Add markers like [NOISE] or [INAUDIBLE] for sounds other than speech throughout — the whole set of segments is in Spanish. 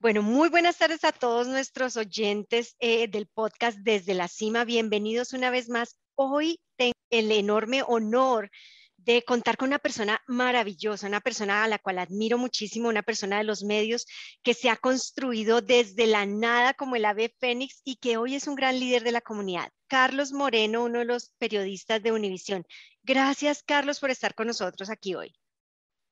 Bueno, muy buenas tardes a todos nuestros oyentes eh, del podcast Desde la Cima. Bienvenidos una vez más. Hoy tengo el enorme honor de contar con una persona maravillosa, una persona a la cual admiro muchísimo, una persona de los medios que se ha construido desde la nada como el ave fénix y que hoy es un gran líder de la comunidad. Carlos Moreno, uno de los periodistas de Univisión. Gracias, Carlos, por estar con nosotros aquí hoy.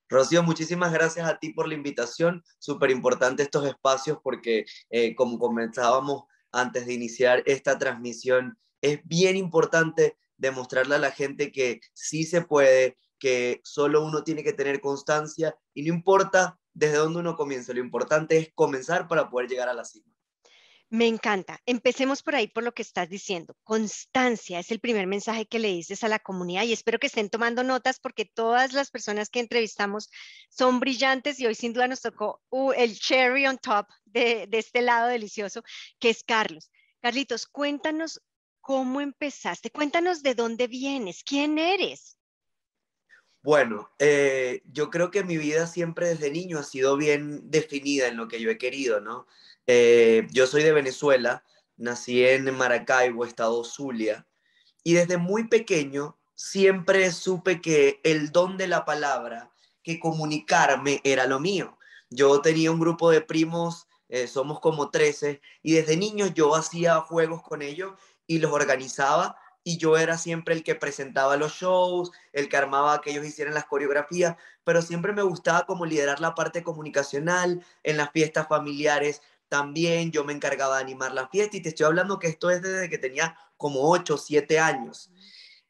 Rocío, muchísimas gracias a ti por la invitación. Súper importante estos espacios porque, eh, como comenzábamos antes de iniciar esta transmisión, es bien importante demostrarle a la gente que sí se puede, que solo uno tiene que tener constancia y no importa desde dónde uno comience, lo importante es comenzar para poder llegar a la cima. Me encanta. Empecemos por ahí por lo que estás diciendo. Constancia es el primer mensaje que le dices a la comunidad y espero que estén tomando notas porque todas las personas que entrevistamos son brillantes y hoy sin duda nos tocó uh, el cherry on top de, este lado delicioso que es Carlos. Carlitos, cuéntanos cómo empezaste, cuéntanos de dónde vienes, quién eres. Bueno, eh, yo creo que mi vida siempre desde niño ha sido bien definida en lo que yo he querido, ¿no? Eh, yo soy de Venezuela, nací en Maracaibo, estado Zulia, y desde muy pequeño siempre supe que el don de la palabra, que comunicarme era lo mío. Yo tenía un grupo de primos, eh, somos como 13, y desde niño yo hacía juegos con ellos y los organizaba y yo era siempre el que presentaba los shows, el que armaba que ellos hicieran las coreografías, pero siempre me gustaba como liderar la parte comunicacional en las fiestas familiares, también yo me encargaba de animar la fiesta y te estoy hablando que esto es desde que tenía como 8 o 7 años.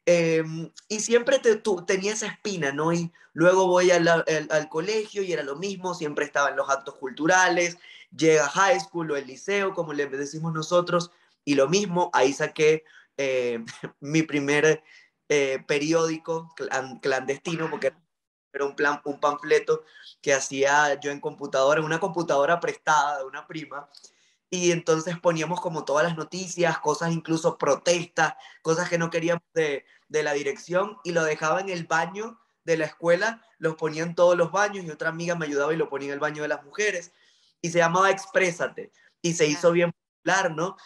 Em, y siempre te, tenía esa espina, ¿no? Y luego voy al, al, colegio y era lo mismo, siempre estaba en los actos culturales, llega high school o el liceo, como le decimos nosotros, y lo mismo, ahí saqué eh, [LAUGHS] mi primer eh, periódico clandestino, porque era un, plan, un panfleto que hacía yo en computadora, una computadora prestada de una prima, y entonces poníamos como todas las noticias, cosas incluso protestas, cosas que no queríamos de, de la dirección, y lo dejaba en el baño de la escuela, los ponía en todos los baños, y otra amiga me ayudaba y lo ponía en el baño de las mujeres, y se llamaba Exprésate, y se hizo bien popular, ¿no?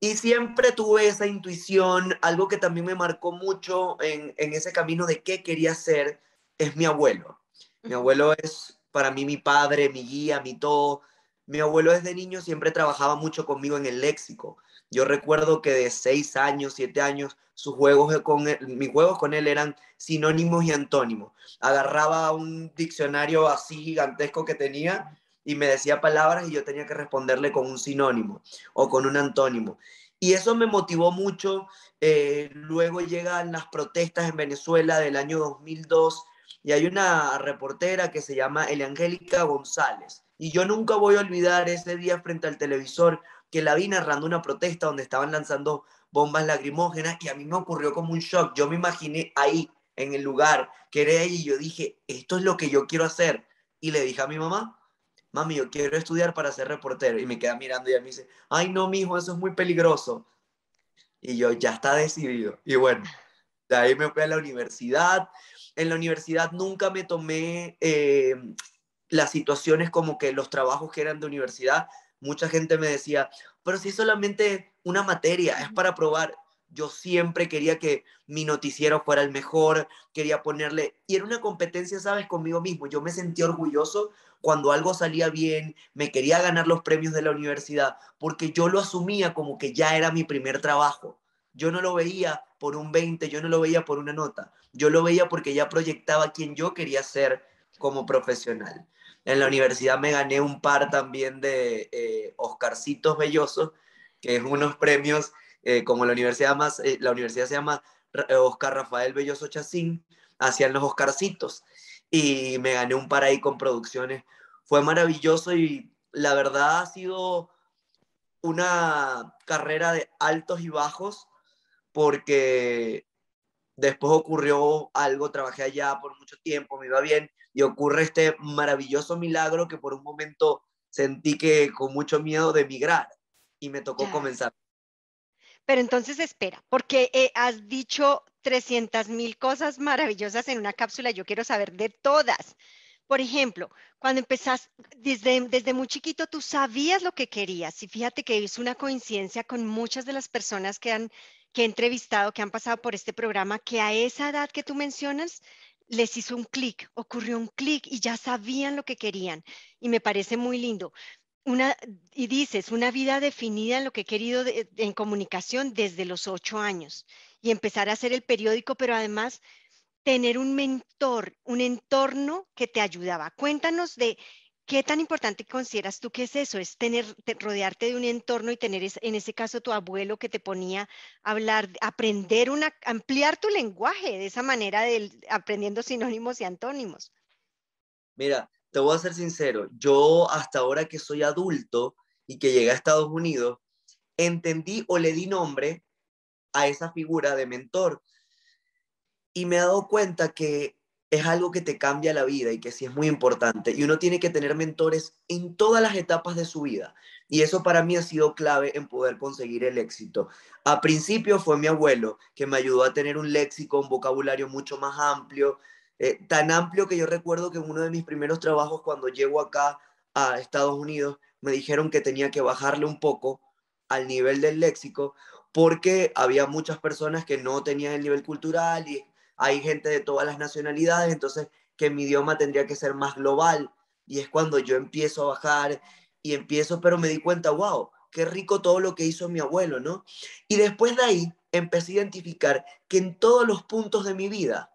Y siempre tuve esa intuición, algo que también me marcó mucho en, en ese camino de qué quería ser, es mi abuelo. Mi abuelo es para mí mi padre, mi guía, mi todo. Mi abuelo desde niño siempre trabajaba mucho conmigo en el léxico. Yo recuerdo que de seis años, siete años, sus juegos con mis juegos con él eran sinónimos y antónimos. Agarraba un diccionario así gigantesco que tenía y me decía palabras y yo tenía que responderle con un sinónimo o con un antónimo. Y eso me motivó mucho. Eh, luego llegan las protestas en Venezuela del año 2002 y hay una reportera que se llama Eliangélica González. Y yo nunca voy a olvidar ese día frente al televisor que la vi narrando una protesta donde estaban lanzando bombas lacrimógenas y a mí me ocurrió como un shock. Yo me imaginé ahí, en el lugar, que era ella y yo dije, esto es lo que yo quiero hacer. Y le dije a mi mamá, mami, yo quiero estudiar para ser reportero. Y me queda mirando y ella me dice, ay, no, mijo, eso es muy peligroso. Y yo, ya está decidido. Y bueno, de ahí me fui a la universidad. En la universidad nunca me tomé eh, las situaciones como que los trabajos que eran de universidad. Mucha gente me decía, pero si es solamente una materia, es para probar. Yo siempre quería que mi noticiero fuera el mejor, quería ponerle, y era una competencia, ¿sabes?, conmigo mismo. Yo me sentí orgulloso cuando algo salía bien, me quería ganar los premios de la universidad, porque yo lo asumía como que ya era mi primer trabajo. Yo no lo veía por un 20, yo no lo veía por una nota, yo lo veía porque ya proyectaba quien yo quería ser como profesional. En la universidad me gané un par también de eh, Oscarcitos Bellosos, que es unos premios, eh, como la universidad, más, eh, la universidad se llama Oscar Rafael Belloso Chacín, hacían los Oscarcitos y me gané un par ahí con producciones. Fue maravilloso y la verdad ha sido una carrera de altos y bajos porque después ocurrió algo, trabajé allá por mucho tiempo, me iba bien y ocurre este maravilloso milagro que por un momento sentí que con mucho miedo de emigrar y me tocó comenzar. Pero entonces espera, porque eh, has dicho 300 mil cosas maravillosas en una cápsula, yo quiero saber de todas. Por ejemplo, cuando empezás, desde, desde muy chiquito, tú sabías lo que querías. Y fíjate que es una coincidencia con muchas de las personas que, han, que he entrevistado, que han pasado por este programa, que a esa edad que tú mencionas, les hizo un clic, ocurrió un clic y ya sabían lo que querían. Y me parece muy lindo. Y dices, una vida definida en lo que he querido en comunicación desde los ocho años y empezar a hacer el periódico, pero además tener un mentor, un entorno que te ayudaba. Cuéntanos de qué tan importante consideras tú que es eso, es tener, rodearte de un entorno y tener, en ese caso, tu abuelo que te ponía a hablar, aprender una, ampliar tu lenguaje de esa manera, aprendiendo sinónimos y antónimos. Mira, te voy a ser sincero, yo hasta ahora que soy adulto y que llegué a Estados Unidos, entendí o le di nombre a esa figura de mentor y me he dado cuenta que es algo que te cambia la vida y que sí es muy importante. Y uno tiene que tener mentores en todas las etapas de su vida. Y eso para mí ha sido clave en poder conseguir el éxito. A principio fue mi abuelo, que me ayudó a tener un léxico, un vocabulario mucho más amplio, eh, tan amplio que yo recuerdo que en uno de mis primeros trabajos cuando llego acá a Estados Unidos, me dijeron que tenía que bajarle un poco al nivel del léxico porque había muchas personas que no tenían el nivel cultural y hay gente de todas las nacionalidades, entonces que mi idioma tendría que ser más global. Y es cuando yo empiezo a bajar y empiezo, pero me di cuenta, wow, qué rico todo lo que hizo mi abuelo, ¿no? Y después de ahí empecé a identificar que en todos los puntos de mi vida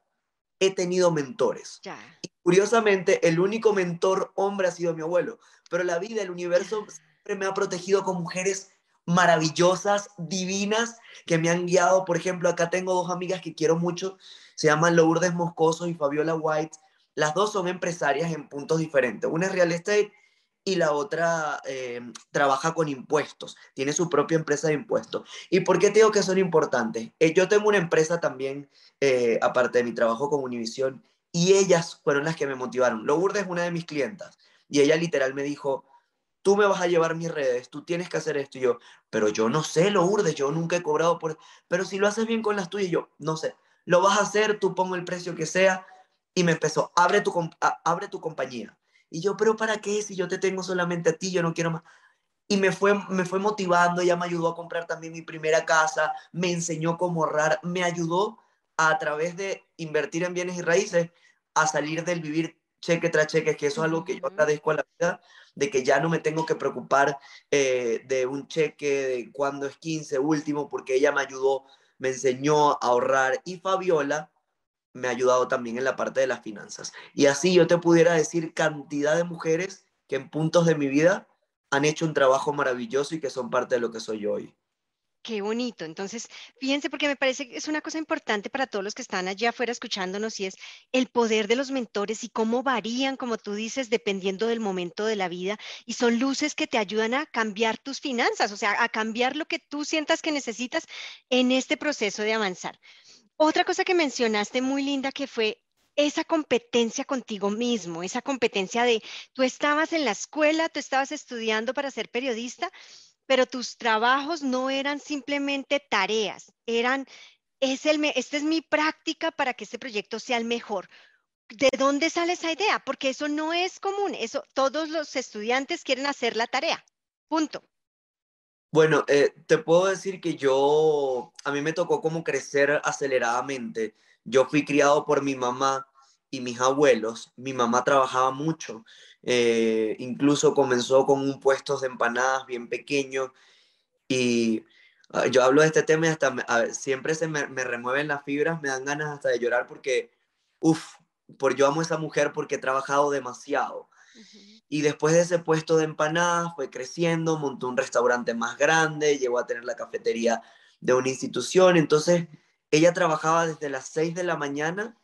he tenido mentores. Y curiosamente, el único mentor hombre ha sido mi abuelo, pero la vida, el universo siempre me ha protegido con mujeres maravillosas, divinas, que me han guiado. Por ejemplo, acá tengo dos amigas que quiero mucho, se llaman Lourdes Moscoso y Fabiola White. Las dos son empresarias en puntos diferentes. Una es real estate y la otra eh, trabaja con impuestos, tiene su propia empresa de impuestos. ¿Y por qué te digo que son importantes? Eh, yo tengo una empresa también, eh, aparte de mi trabajo con Univision, y ellas fueron las que me motivaron. Lourdes es una de mis clientas y ella literal me dijo, tú me vas a llevar mis redes, tú tienes que hacer esto. Y yo, pero yo no sé, Lourdes, yo nunca he cobrado por... Pero si lo haces bien con las tuyas, yo, no sé lo vas a hacer, tú pongo el precio que sea. Y me empezó, abre tu, abre tu compañía. Y yo, pero ¿para qué? Si yo te tengo solamente a ti, yo no quiero más. Y me fue, me fue motivando, ella me ayudó a comprar también mi primera casa, me enseñó cómo ahorrar, me ayudó a, través de invertir en bienes y raíces a salir del vivir cheque tras cheque, que eso es algo que yo agradezco a la vida, de que ya no me tengo que preocupar eh, de un cheque, de cuándo es 15 último, porque ella me ayudó me enseñó a ahorrar y Fabiola me ha ayudado también en la parte de las finanzas. Y así yo te pudiera decir cantidad de mujeres que en puntos de mi vida han hecho un trabajo maravilloso y que son parte de lo que soy yo hoy. Qué bonito. Entonces, fíjense, porque me parece que es una cosa importante para todos los que están allá afuera escuchándonos y es el poder de los mentores y cómo varían, como tú dices, dependiendo del momento de la vida. Y son luces que te ayudan a cambiar tus finanzas, o sea, a cambiar lo que tú sientas que necesitas en este proceso de avanzar. Otra cosa que mencionaste muy linda que fue esa competencia contigo mismo, esa competencia de tú estabas en la escuela, tú estabas estudiando para ser periodista pero tus trabajos no eran simplemente tareas, eran, es el, esta es mi práctica para que este proyecto sea el mejor. ¿De dónde sale esa idea? Porque eso no es común, eso todos los estudiantes quieren hacer la tarea, punto. Bueno, eh, te puedo decir que yo, a mí me tocó como crecer aceleradamente. Yo fui criado por mi mamá y mis abuelos. Mi mamá trabajaba mucho. Eh, incluso comenzó con un puesto de empanadas bien pequeño y ah, yo hablo de este tema y hasta siempre se me, remueven las fibras, me dan ganas hasta de llorar porque, uff, por yo amo a esa mujer porque he trabajado demasiado. Y después de ese puesto de empanadas fue creciendo, montó un restaurante más grande, llegó a tener la cafetería de una institución. Entonces, ella trabajaba desde las 6 de la mañana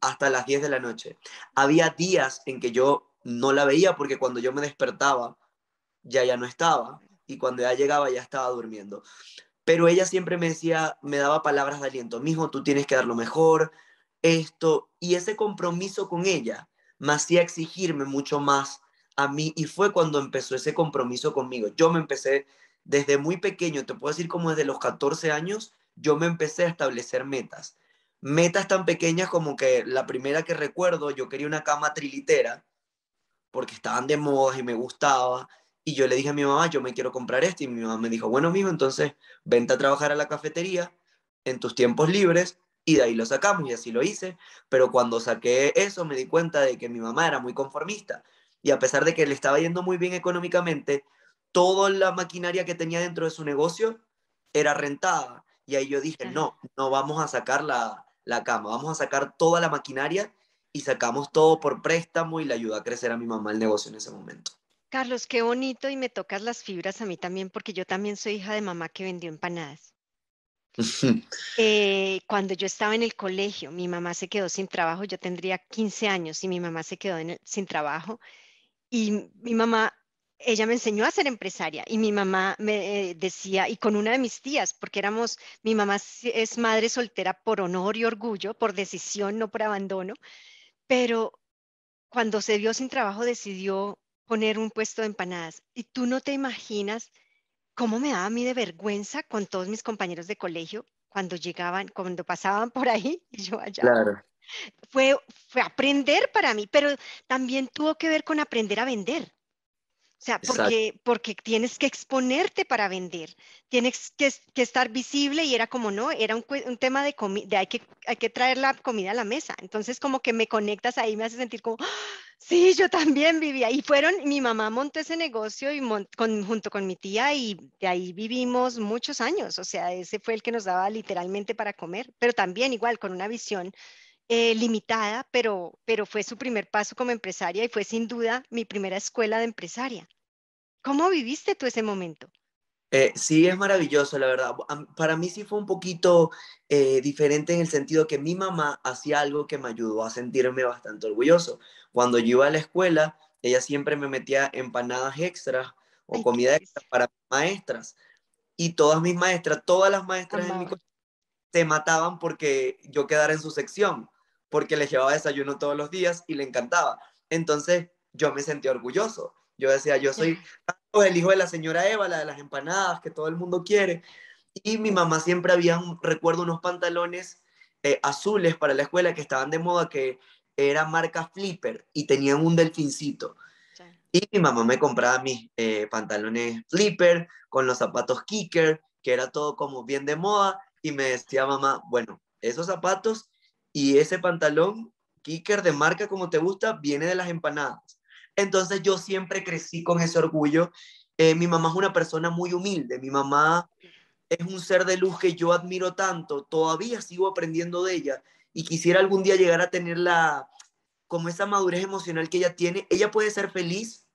hasta las 10 de la noche. Había días en que yo no la veía porque cuando yo me despertaba ya ya no estaba y cuando ya llegaba ya estaba durmiendo. Pero ella siempre me decía, me daba palabras de aliento, mijo, tú tienes que dar lo mejor, esto, y ese compromiso con ella me hacía exigirme mucho más a mí y fue cuando empezó ese compromiso conmigo. Yo me empecé desde muy pequeño, te puedo decir como desde los 14 años, yo me empecé a establecer metas metas tan pequeñas como que la primera que recuerdo, yo quería una cama trilitera porque estaban de moda y me gustaba. Y yo le dije a mi mamá, yo me quiero comprar este. Y mi mamá me dijo, bueno, mijo, entonces vente a trabajar a la cafetería en tus tiempos libres y de ahí lo sacamos y así lo hice. Pero cuando saqué eso me di cuenta de que mi mamá era muy conformista y a pesar de que le estaba yendo muy bien económicamente, toda la maquinaria que tenía dentro de su negocio era rentada. Y ahí yo dije, no, no vamos a sacar la, la cama, vamos a sacar toda la maquinaria y sacamos todo por préstamo y le ayudó a crecer a mi mamá el negocio en ese momento. Carlos, qué bonito y me tocas las fibras a mí también porque yo también soy hija de mamá que vendió empanadas. [LAUGHS] Eh, cuando yo estaba en el colegio, mi mamá se quedó sin trabajo, yo tendría 15 años y mi mamá se quedó sin trabajo y mi mamá, ella me enseñó a ser empresaria y mi mamá me eh, decía, y con una de mis tías, porque éramos, mi mamá es madre soltera por honor y orgullo, por decisión, no por abandono, pero cuando se vio sin trabajo decidió poner un puesto de empanadas. Y tú no te imaginas cómo me daba a mí de vergüenza con todos mis compañeros de colegio cuando llegaban, cuando pasaban por ahí y yo allá. Claro. Fue, fue aprender para mí, pero también tuvo que ver con aprender a vender. O sea, porque, porque tienes que exponerte para vender, tienes que, que estar visible y era como, no, era un, un tema de comida, hay que, hay que traer la comida a la mesa. Entonces, como que me conectas ahí, me hace sentir como, ¡Ah! [GASPS] sí, yo también vivía. Y fueron, mi mamá montó ese negocio y con, junto con mi tía y de ahí vivimos muchos años. O sea, ese fue el que nos daba literalmente para comer, pero también igual con una visión eh, limitada, pero, pero fue su primer paso como empresaria y fue sin duda mi primera escuela de empresaria. ¿Cómo viviste tú ese momento? Eh, sí, es maravilloso, la verdad. Para mí sí fue un poquito eh, diferente en el sentido que mi mamá hacía algo que me ayudó a sentirme bastante orgulloso. Cuando yo iba a la escuela, ella siempre me metía empanadas extras o comida extra para maestras. Y todas mis maestras, todas las maestras en mi se mataban porque yo quedara en su sección porque le llevaba desayuno todos los días y le encantaba. Entonces yo me sentía orgulloso. Yo decía, yo soy el hijo de la señora Eva, la de las empanadas que todo el mundo quiere. Y mi mamá siempre había, recuerdo, unos pantalones eh, azules para la escuela que estaban de moda, que era marca Flipper y tenían un delfincito. Y mi mamá me compraba mis eh, pantalones Flipper con los zapatos Kicker, que era todo como bien de moda. Y me decía mamá, bueno, esos zapatos y ese pantalón kicker de marca como te gusta viene de las empanadas. Entonces yo siempre crecí con ese orgullo. Eh, mi mamá es una persona muy humilde, mi mamá es un ser de luz que yo admiro tanto, todavía sigo aprendiendo de ella y quisiera algún día llegar a tener la, como esa madurez emocional que ella tiene. Ella puede ser feliz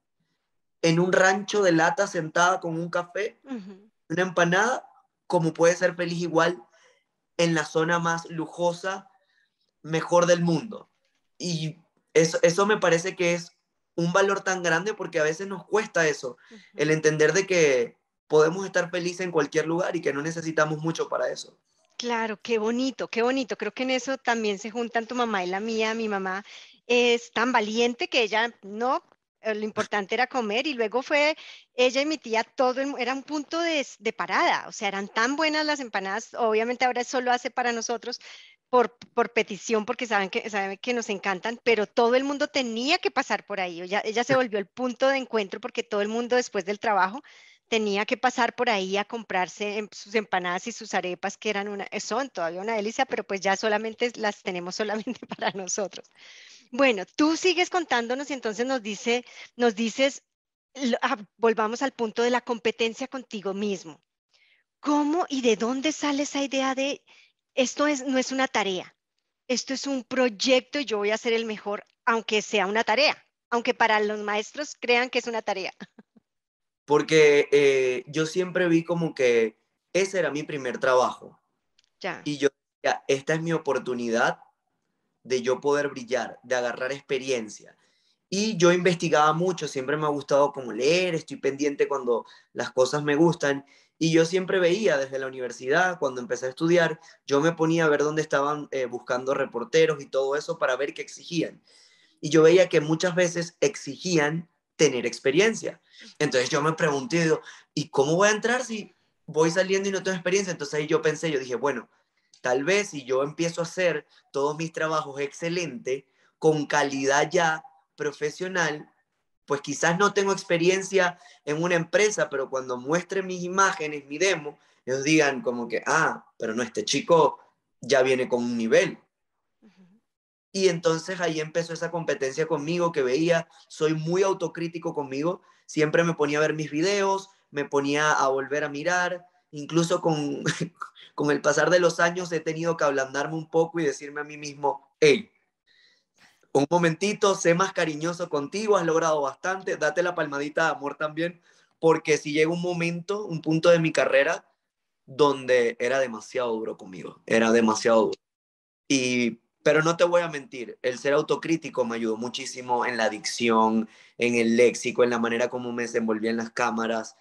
en un rancho de lata sentada con un café, una empanada, como puede ser feliz igual en la zona más lujosa mejor del mundo. Y eso, eso me parece que es un valor tan grande porque a veces nos cuesta eso, el entender de que podemos estar felices en cualquier lugar y que no necesitamos mucho para eso. Claro, qué bonito, qué bonito. Creo que en eso también se juntan tu mamá y la mía. Mi mamá es tan valiente que ella no, eh, lo importante era comer y luego fue ella y mi tía, todo era un punto de, de, parada, o sea, eran tan buenas las empanadas, obviamente ahora solo hace para nosotros, por, por, petición, porque saben que, saben que nos encantan, pero todo el mundo tenía que pasar por ahí. Ella, ella se volvió el punto de encuentro porque todo el mundo después del trabajo tenía que pasar por ahí a comprarse em, sus empanadas y sus arepas, que eran una, son todavía una delicia, pero pues ya solamente las tenemos solamente [LAUGHS] para nosotros. Bueno, tú sigues contándonos y entonces nos, dice, nos dices, ah, volvamos al punto de la competencia contigo mismo. ¿Cómo y de dónde sale esa idea de esto es, no es una tarea, esto es un proyecto y yo voy a ser el mejor, aunque sea una tarea, aunque para los maestros crean que es una tarea. Porque eh, yo siempre vi como que ese era mi primer trabajo. Ya. Y yo decía, esta es mi oportunidad de yo poder brillar, de agarrar experiencia. Y yo investigaba mucho, siempre me ha gustado como leer, estoy pendiente cuando las cosas me gustan. Y yo siempre veía desde la universidad, cuando empecé a estudiar, yo me ponía a ver dónde estaban eh, buscando reporteros y todo eso para ver qué exigían. Y yo veía que muchas veces exigían tener experiencia. Entonces yo me pregunté, ¿y cómo voy a entrar si voy saliendo y no tengo experiencia? Entonces ahí yo pensé, yo dije, bueno, tal vez si yo empiezo a hacer todos mis trabajos excelente, con calidad ya profesional, pues quizás no tengo experiencia en una empresa, pero cuando muestre mis imágenes, mi demo, ellos digan como que, ah, pero no, este chico ya viene con un nivel. Y entonces ahí empezó esa competencia conmigo que veía, soy muy autocrítico conmigo, siempre me ponía a ver mis videos, me ponía a volver a mirar, incluso con, [LAUGHS] con el pasar de los años he tenido que ablandarme un poco y decirme a mí mismo, hey, un momentito, sé más cariñoso contigo, has logrado bastante, date la palmadita de amor también, porque si llega un momento, un punto de mi carrera donde era demasiado duro conmigo, era demasiado duro. Y, pero no te voy a mentir, el ser autocrítico me ayudó muchísimo en la dicción, en el léxico, en la manera como me desenvolvía en las cámaras.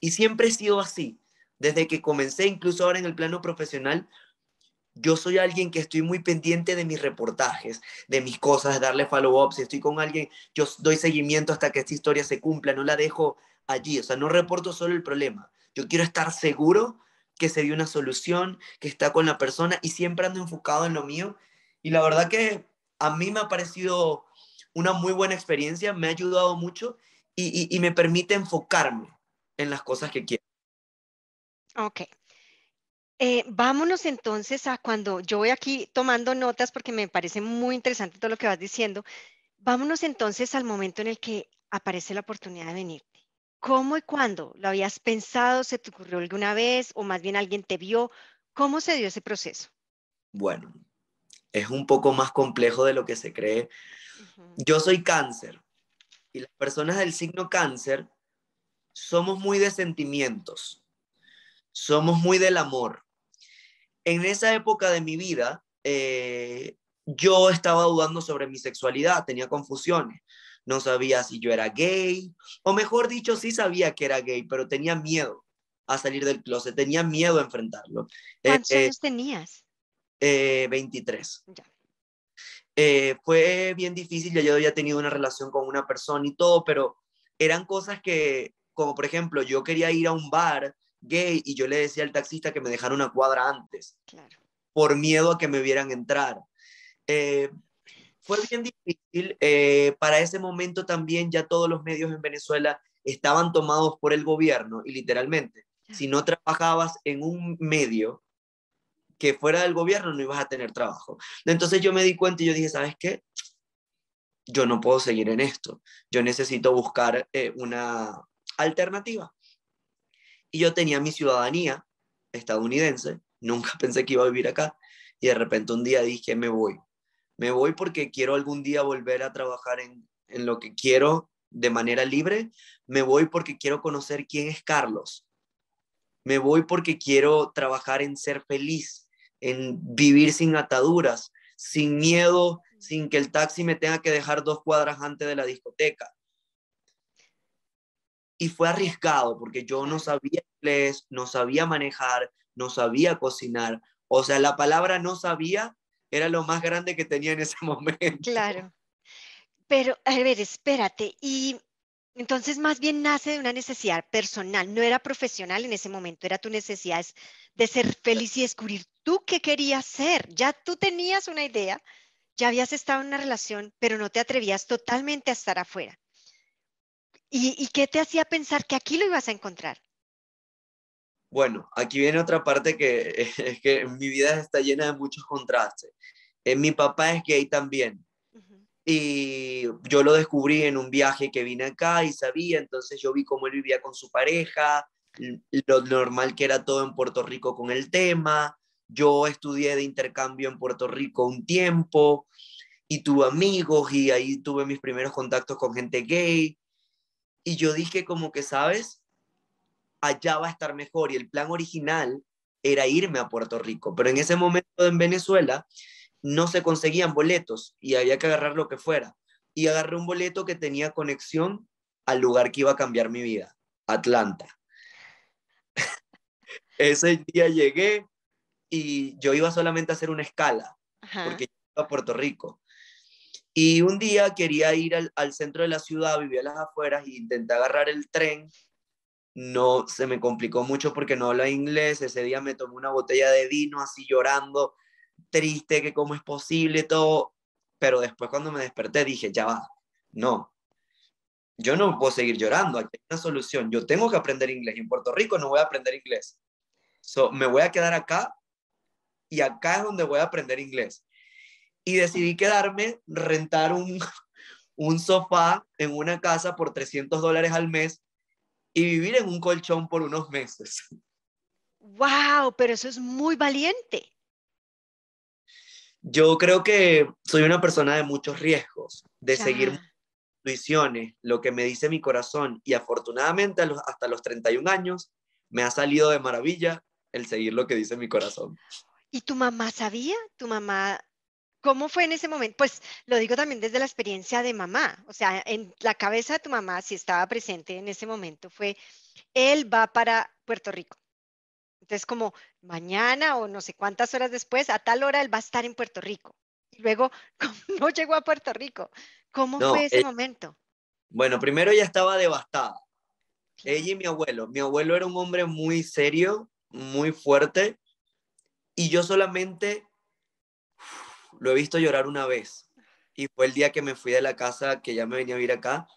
Y siempre he sido así. Desde que comencé, incluso ahora en el plano profesional, yo soy alguien que estoy muy pendiente de mis reportajes, de mis cosas, de darle follow-up. Si estoy con alguien, yo doy seguimiento hasta que esta historia se cumpla, no la dejo allí. O sea, no reporto solo el problema. Yo quiero estar seguro que se dio una solución, que está con la persona y siempre ando enfocado en lo mío. Y la verdad que a mí me ha parecido una muy buena experiencia, me ha ayudado mucho y, y me permite enfocarme en las cosas que quiero. Ok. Eh, vámonos entonces a cuando yo voy aquí tomando notas porque me parece muy interesante todo lo que vas diciendo. Vámonos entonces al momento en el que aparece la oportunidad de venirte. ¿Cómo y cuándo? ¿Lo habías pensado? ¿Se te ocurrió alguna vez? ¿O más bien alguien te vio? ¿Cómo se dio ese proceso? Bueno, es un poco más complejo de lo que se cree. Yo soy cáncer y las personas del signo cáncer somos muy de sentimientos, somos muy del amor en esa época de mi vida, eh, yo estaba dudando sobre mi sexualidad, tenía confusiones. No sabía si yo era gay, o mejor dicho, sí sabía que era gay, pero tenía miedo a salir del closet, tenía miedo a enfrentarlo. Eh, ¿Cuántos eh, años tenías? 23. fue bien difícil, ya yo había tenido una relación con una persona y todo, pero eran cosas que, como por ejemplo, yo quería ir a un bar gay y yo le decía al taxista que me dejara una cuadra antes, por miedo a que me vieran entrar. Eh, fue bien difícil. Eh, para ese momento también ya todos los medios en Venezuela estaban tomados por el gobierno y literalmente, si no trabajabas en un medio que fuera del gobierno, no ibas a tener trabajo. Entonces yo me di cuenta y yo dije, ¿sabes qué? Yo no puedo seguir en esto. Yo necesito buscar eh, una alternativa. Y yo tenía mi ciudadanía estadounidense, nunca [LAUGHS] pensé que iba a vivir acá, y de repente un día dije, me voy. Me voy porque quiero algún día volver a trabajar en, en lo que quiero de manera libre. Me voy porque quiero conocer quién es Carlos. Me voy porque quiero trabajar en ser feliz, en vivir sin ataduras, sin miedo, sin que el taxi me tenga que dejar dos cuadras antes de la discoteca y fue arriesgado porque yo no sabía inglés, no sabía manejar, no sabía cocinar. O sea, la palabra no sabía era lo más grande que tenía en ese [LAUGHS] momento. Claro. Pero, a ver, espérate. Y entonces más bien nace de una necesidad personal, no era profesional en ese momento, era tu necesidad de ser feliz y descubrir tú qué querías ser. Ya tú tenías una idea, ya habías estado en una relación, pero no te atrevías totalmente a estar afuera. ¿Y, qué te hacía pensar que aquí lo ibas a encontrar? Bueno, aquí viene otra parte que [LAUGHS] es que mi vida está llena de muchos contrastes. Eh, mi papá es gay también. Y yo lo descubrí en un viaje que vine acá y sabía, entonces yo vi cómo él vivía con su pareja, lo normal que era todo en Puerto Rico con el tema. Yo estudié de intercambio en Puerto Rico un tiempo y tuve amigos y ahí tuve mis primeros contactos con gente gay. Y yo dije como que, ¿sabes? Allá va a estar mejor. Y el plan original era irme a Puerto Rico. Pero en ese momento en Venezuela no se conseguían boletos y había que agarrar lo que fuera. Y agarré un boleto que tenía conexión al lugar que iba a cambiar mi vida, Atlanta. [LAUGHS] ese día llegué y yo iba solamente a hacer una escala, porque iba a Puerto Rico. Y un día quería ir al, centro de la ciudad, vivía a las afueras y intenté agarrar el tren. No, se me complicó mucho porque no habla inglés. Ese día me tomé una botella de vino así llorando, triste, que cómo es posible todo. Pero después cuando me desperté dije, ya va, no. yo no puedo seguir llorando, aquí hay una solución, yo tengo que aprender inglés, en Puerto Rico no voy a aprender inglés. So, me voy a quedar acá y acá es donde voy a aprender inglés. Y decidí quedarme, rentar un, [LAUGHS] un sofá en una casa por 300 dólares al mes y vivir en un colchón por unos meses. [LAUGHS] ¡Wow! Pero eso es muy valiente. Yo creo que soy una persona de muchos riesgos, de seguir intuiciones, lo que me dice mi corazón. Y afortunadamente hasta los 31 años me ha salido de maravilla el seguir lo que dice mi corazón. ¿Y tu mamá sabía? ¿Tu mamá ¿Cómo fue en ese momento? Pues lo digo también desde la experiencia de mamá, o sea, en la cabeza de tu mamá, si estaba presente en ese momento, fue, él va para Puerto Rico. Entonces, como mañana o no sé cuántas horas después, a tal hora él va a estar en Puerto Rico. Y luego, [LAUGHS] no llegó a Puerto Rico? ¿Cómo fue ese momento? Bueno, primero ella estaba devastada. Ella y mi abuelo. Mi abuelo era un hombre muy serio, muy fuerte, y yo solamente lo he visto llorar una vez. Y fue el día que me fui de la casa, que ya me venía a vivir acá.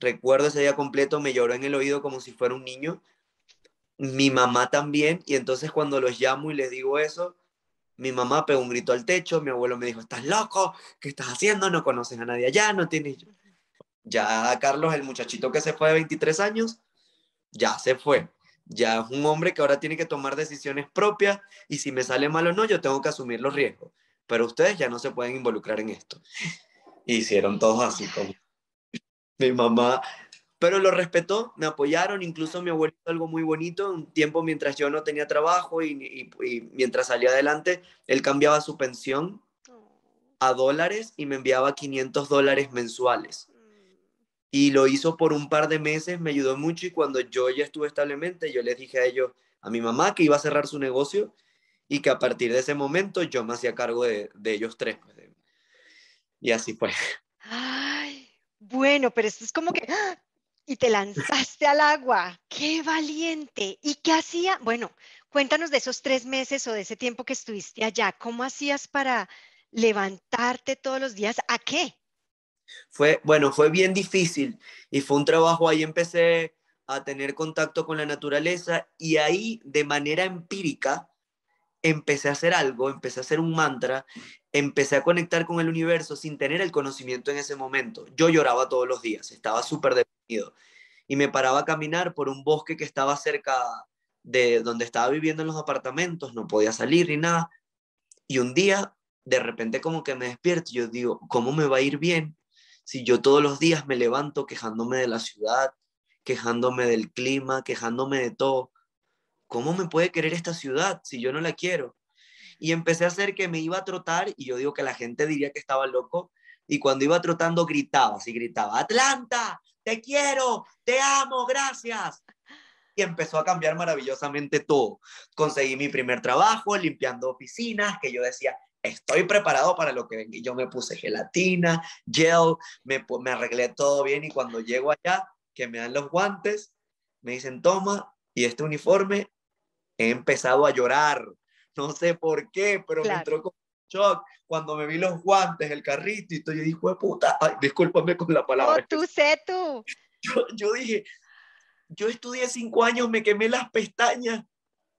Recuerdo ese día completo, me lloró en el oído como si fuera un niño. Mi mamá también. Y entonces cuando los llamo y les digo eso, mi mamá pegó un grito al techo, mi abuelo me dijo, estás loco, ¿qué estás haciendo? No conoces a nadie allá, no tienes... Ya Carlos, el muchachito que se fue de 23 años, ya se fue. Ya es un hombre que ahora tiene que tomar decisiones propias y si me sale mal o no, yo tengo que asumir los riesgos pero ustedes ya no se pueden involucrar en esto. Hicieron todos así como mi mamá, pero lo respetó, me apoyaron, incluso mi abuelo hizo algo muy bonito, un tiempo mientras yo no tenía trabajo y, mientras salía adelante, él cambiaba su pensión a dólares y me enviaba 500 dólares mensuales. Y lo hizo por un par de meses, me ayudó mucho y cuando yo ya estuve establemente, yo les dije a ellos, a mi mamá que iba a cerrar su negocio y que a partir de ese momento yo me hacía cargo de, ellos tres. Pues, y así fue. Ay, bueno, pero esto es como que... ¡ah! Y te lanzaste al agua. ¡Qué valiente! ¿Y qué hacía? Bueno, cuéntanos de esos tres meses o de ese tiempo que estuviste allá. ¿Cómo hacías para levantarte todos los días? ¿A qué? Fue, bueno, fue bien difícil y fue un trabajo, ahí empecé a tener contacto con la naturaleza y ahí de manera empírica empecé a hacer algo, empecé a hacer un mantra, empecé a conectar con el universo sin tener el conocimiento en ese momento. Yo lloraba todos los días, estaba súper deprimido y me paraba a caminar por un bosque que estaba cerca de donde estaba viviendo en los apartamentos, no podía salir ni nada. Y un día, de repente como que me despierto yo digo, ¿cómo me va a ir bien si yo todos los días me levanto quejándome de la ciudad, quejándome del clima, quejándome de todo? ¿Cómo me puede querer esta ciudad si yo no la quiero? Y empecé a hacer que me iba a trotar y yo digo que la gente diría que estaba loco. Y cuando iba trotando gritaba, así gritaba, Atlanta, te quiero, te amo, gracias. Y empezó a cambiar maravillosamente todo. Conseguí mi primer trabajo limpiando oficinas, que yo decía, estoy preparado para lo que venga. Y yo me puse gelatina, gel, me, me arreglé todo bien y cuando llego allá, que me dan los guantes, me dicen, toma, y este uniforme he empezado a llorar. No sé por qué, pero me entró como shock cuando me vi los guantes, el carrito, y yo dije, puta, ay, discúlpame con la palabra. No, tú sé tú. [LAUGHS] Yo, yo dije, yo estudié cinco años, me quemé las pestañas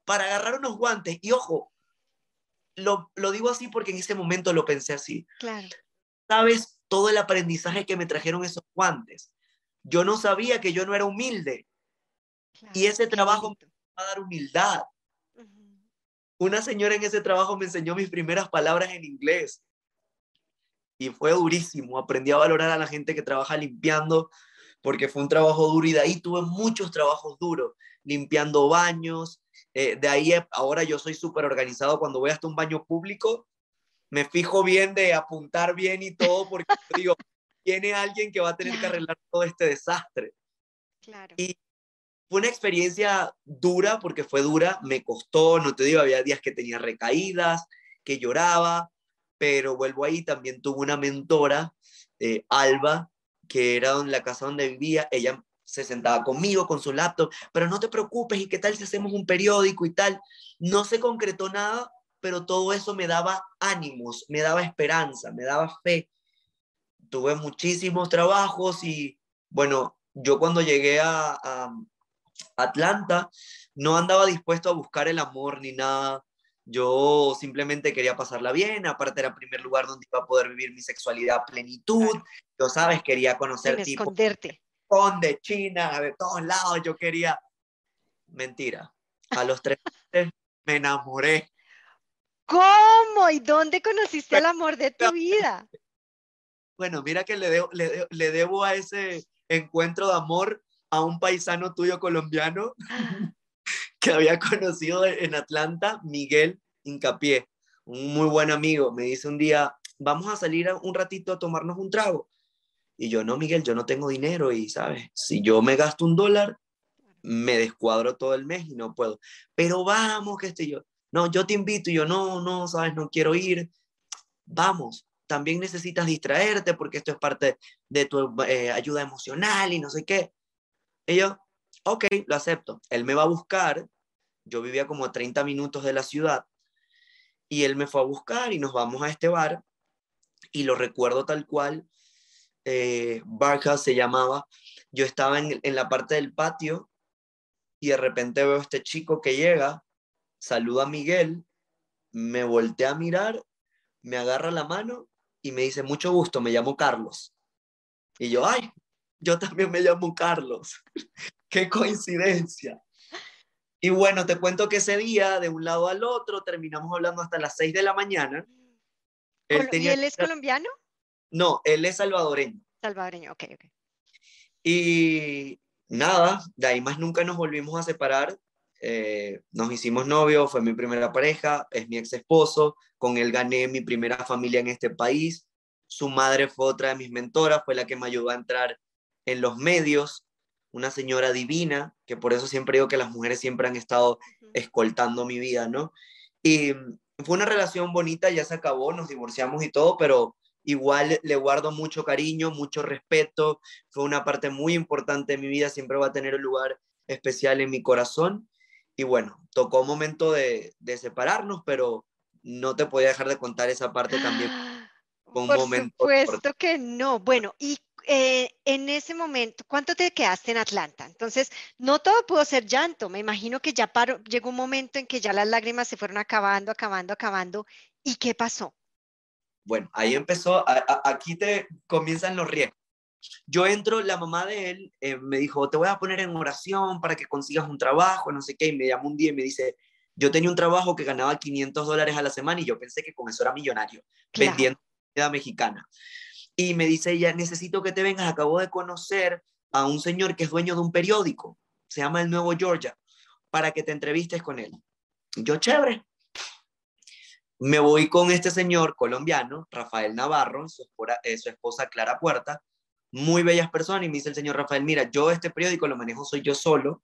para agarrar unos guantes. Y ojo, lo, lo digo así porque en ese momento lo pensé así. Claro. ¿Sabes todo el aprendizaje que me trajeron esos guantes? Yo no sabía que yo no era humilde. y ese trabajo me va a dar humildad. Una señora en ese trabajo me enseñó mis primeras palabras en inglés. Y fue durísimo. Aprendí a valorar a la gente que trabaja limpiando, porque fue un trabajo duro y de ahí tuve muchos trabajos duros, limpiando baños. Eh, de ahí ahora yo soy súper organizado. Cuando voy hasta un baño público, me fijo bien de apuntar bien y todo, porque digo, [LAUGHS] tiene alguien que va a tener que arreglar todo este desastre. Claro. Y fue una experiencia dura porque fue dura, me costó, no te digo, había días que tenía recaídas, que lloraba, pero vuelvo ahí, también tuve una mentora, eh, Alba, que era en la casa donde vivía, ella se sentaba conmigo con su laptop, pero no te preocupes, ¿y qué tal si hacemos un periódico y tal? No se concretó nada, pero todo eso me daba ánimos, me daba esperanza, me daba fe. Tuve muchísimos trabajos y Bueno, yo cuando llegué a, a Atlanta no andaba dispuesto a buscar el amor ni nada. Yo simplemente quería pasarla bien, aparte era el primer lugar donde iba a poder vivir mi sexualidad a plenitud. Yo, sabes, quería conocer Sin esconderte. de China, de todos lados, yo quería... Mentira. A los tres meses me enamoré. ¿Cómo? ¿Y dónde conociste el amor de tu vida? Bueno, mira que le debo, le, le debo a ese encuentro de amor a un paisano tuyo colombiano que había conocido en Atlanta, Miguel Incapié, un muy buen amigo. Me dice un día, vamos a salir un ratito a tomarnos un trago. Y yo, no, Miguel, yo no tengo dinero y, ¿sabes? Si yo me gasto un dólar, me descuadro todo el mes y no puedo. Pero vamos, que estoy yo. No, yo te invito y yo, no, no, ¿sabes? No quiero ir. Vamos, también necesitas distraerte porque esto es parte de tu eh, ayuda emocional y no sé qué. Y yo, ok, lo acepto. Él me va a buscar. Yo vivía como a 30 minutos de la ciudad. Y él me fue a buscar y nos vamos a este bar. Y lo recuerdo tal cual. Eh, se llamaba. Yo estaba en, en la parte del patio y de repente veo este chico que llega, saluda a Miguel, me voltea a mirar, me agarra la mano y me dice, mucho gusto, me llamo Carlos. Y yo, ay, yo también me llamo Carlos. [LAUGHS] Qué coincidencia. Y bueno, te cuento que ese día, de un lado al otro, terminamos hablando hasta las 6 de la mañana. Él ¿Y él es colombiano? No, él es salvadoreño. Salvadoreño, ok, ok. Y nada, de ahí más nunca nos volvimos a separar. Eh, nos hicimos novios, fue mi primera pareja, es mi ex esposo, con él gané mi primera familia en este país. Su madre fue otra de mis mentoras, fue la que me ayudó a entrar en los medios, una señora divina, que por eso siempre digo que las mujeres siempre han estado escoltando mi vida, ¿no? Y fue una relación bonita, ya se acabó, nos divorciamos y todo, pero igual le guardo mucho cariño, mucho respeto, fue una parte muy importante de mi vida, siempre va a tener un lugar especial en mi corazón. Y bueno, tocó un momento de, separarnos, pero no te podía dejar de contar esa parte también. [GASPS] Por supuesto que no. Bueno, y eh, en ese momento, ¿cuánto te quedaste en Atlanta? Entonces, no todo pudo ser llanto. Me imagino que ya llegó un momento en que ya las lágrimas se fueron acabando, acabando, acabando. ¿Y qué pasó? Bueno, ahí empezó, aquí te comienzan los riesgos. Yo entro, la mamá de él eh, me dijo, te voy a poner en oración para que consigas un trabajo, no sé qué, y me llamó un día y me dice, yo tenía un trabajo que ganaba 500 dólares a la semana y yo pensé que con eso era millonario, vendiendo comida mexicana. Y me dice ella, necesito que te vengas, acabo de conocer a un señor que es dueño de un periódico, se llama El Nuevo Georgia, para que te entrevistes con él. Yo, chévere. Me voy con este señor colombiano, Rafael Navarro, su eh, su esposa Clara Puerta, muy bellas personas, y me dice el señor Rafael, mira, yo este periódico lo manejo soy yo solo,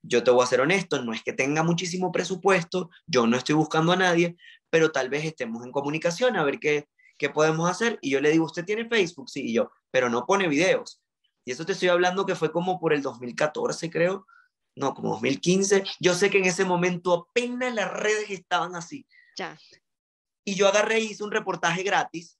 yo te voy a ser honesto, no es que tenga muchísimo presupuesto, yo no estoy buscando a nadie, pero tal vez estemos en comunicación a ver qué, ¿qué podemos hacer? Y yo le digo, ¿usted tiene Facebook? Sí, y yo, pero no pone videos. Y eso te estoy hablando que fue como por el 2014, creo. No, como 2015. Yo sé que en ese momento apenas las redes estaban así. Ya. Y yo agarré y hice un reportaje gratis,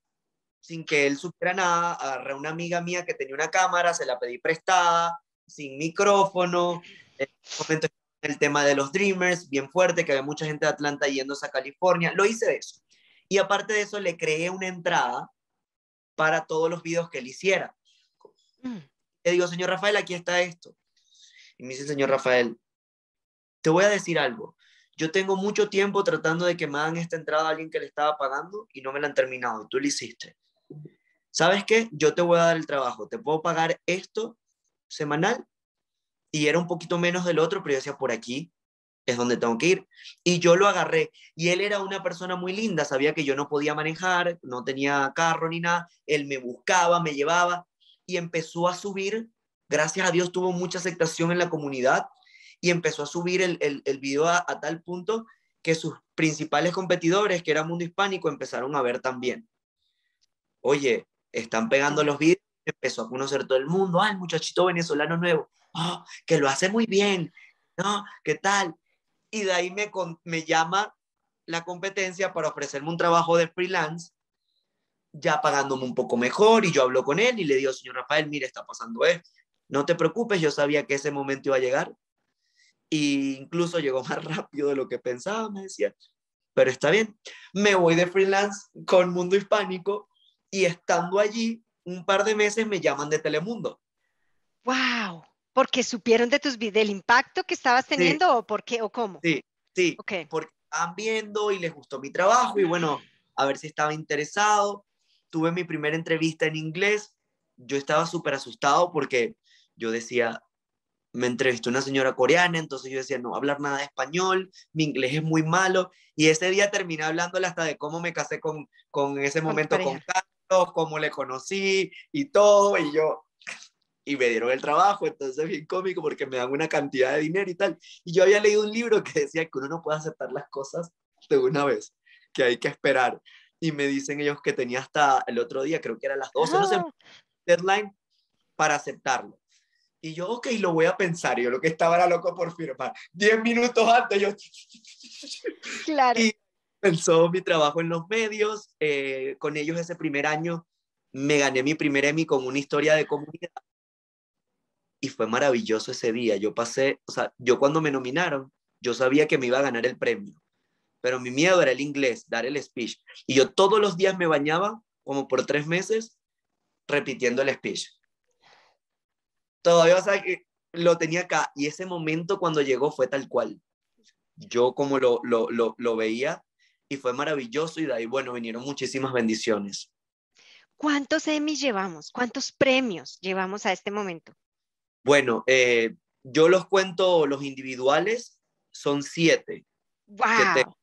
sin que él supiera nada. Agarré a una amiga mía que tenía una cámara, se la pedí prestada, sin micrófono. En momento el tema de los Dreamers, bien fuerte, que había mucha gente de Atlanta yéndose a California. Lo hice de eso. Y aparte de eso, le creé una entrada para todos los videos que él hiciera. Mm. Le digo, señor Rafael, aquí está esto. Y me dice, señor Rafael, te voy a decir algo. Yo tengo mucho tiempo tratando de que me hagan esta entrada a alguien que le estaba pagando y no me la han terminado. Y tú lo hiciste. ¿Sabes qué? Yo te voy a dar el trabajo. Te puedo pagar esto semanal. Y era un poquito menos del otro, pero yo decía, por aquí es donde tengo que ir. Y yo lo agarré. Y él era una persona muy linda, sabía que yo no podía manejar, no tenía carro ni nada. Él me buscaba, me llevaba y empezó a subir. Gracias a Dios tuvo mucha aceptación en la comunidad y empezó a subir el, el, video a, tal punto que sus principales competidores, que era Mundo Hispánico, empezaron a ver también. Oye, están pegando los videos, empezó a conocer todo el mundo, ah, el muchachito venezolano nuevo, ah, que lo hace muy bien, ¿no? ¿Qué tal? Y de ahí me, me llama la competencia para ofrecerme un trabajo de freelance ya pagándome un poco mejor y yo hablo con él y le digo, señor Rafael, mire, está pasando esto. No te preocupes, yo sabía que ese momento iba a llegar. Y incluso llegó [LAUGHS] más rápido de lo que pensaba, me decía. Pero está bien. Me voy de freelance con Mundo Hispánico y estando allí un par de meses me llaman de Telemundo. ¡Wow! ¿Porque supieron de tus del impacto que estabas teniendo o por qué o cómo? Sí, sí. Okay. Porque estaban viendo y les gustó mi trabajo y bueno, a ver si estaba interesado. Tuve mi primera entrevista en inglés. Yo estaba súper asustado porque yo decía, me entrevistó una señora coreana, entonces yo decía, no hablar nada de español, mi inglés es muy malo, y ese día terminé hablándole hasta de cómo me casé con, con ese momento con Carlos, cómo le conocí y todo, y yo, y me dieron el trabajo, entonces es bien cómico porque me dan una cantidad de dinero y tal, y yo había leído un libro que decía que uno no puede aceptar las cosas de una vez, que hay que esperar, y me dicen ellos que tenía hasta el otro día, creo que era las 12, no sé, ah. deadline para aceptarlo. Y yo, ok, lo voy a pensar. Y yo lo que estaba era loco por firmar. Diez minutos antes yo... [LAUGHS] Claro. Y pensó mi trabajo en los medios. Eh, con ellos ese primer año me gané mi primer Emmy con una historia de comunidad. Y fue maravilloso ese día. Yo pasé, o sea, yo cuando me nominaron, yo sabía que me iba a ganar el premio. Pero mi miedo era el inglés, dar el speech. Y yo todos los días me bañaba, como por tres meses, repitiendo el speech todavía, o que lo tenía acá. Y ese momento cuando llegó fue tal cual. Yo como lo, lo, lo, lo veía y fue maravilloso y de ahí, bueno, vinieron muchísimas bendiciones. ¿Cuántos Emmys llevamos? ¿Cuántos premios llevamos a este momento? Bueno, eh, yo los cuento, los individuales son siete. ¡Wow!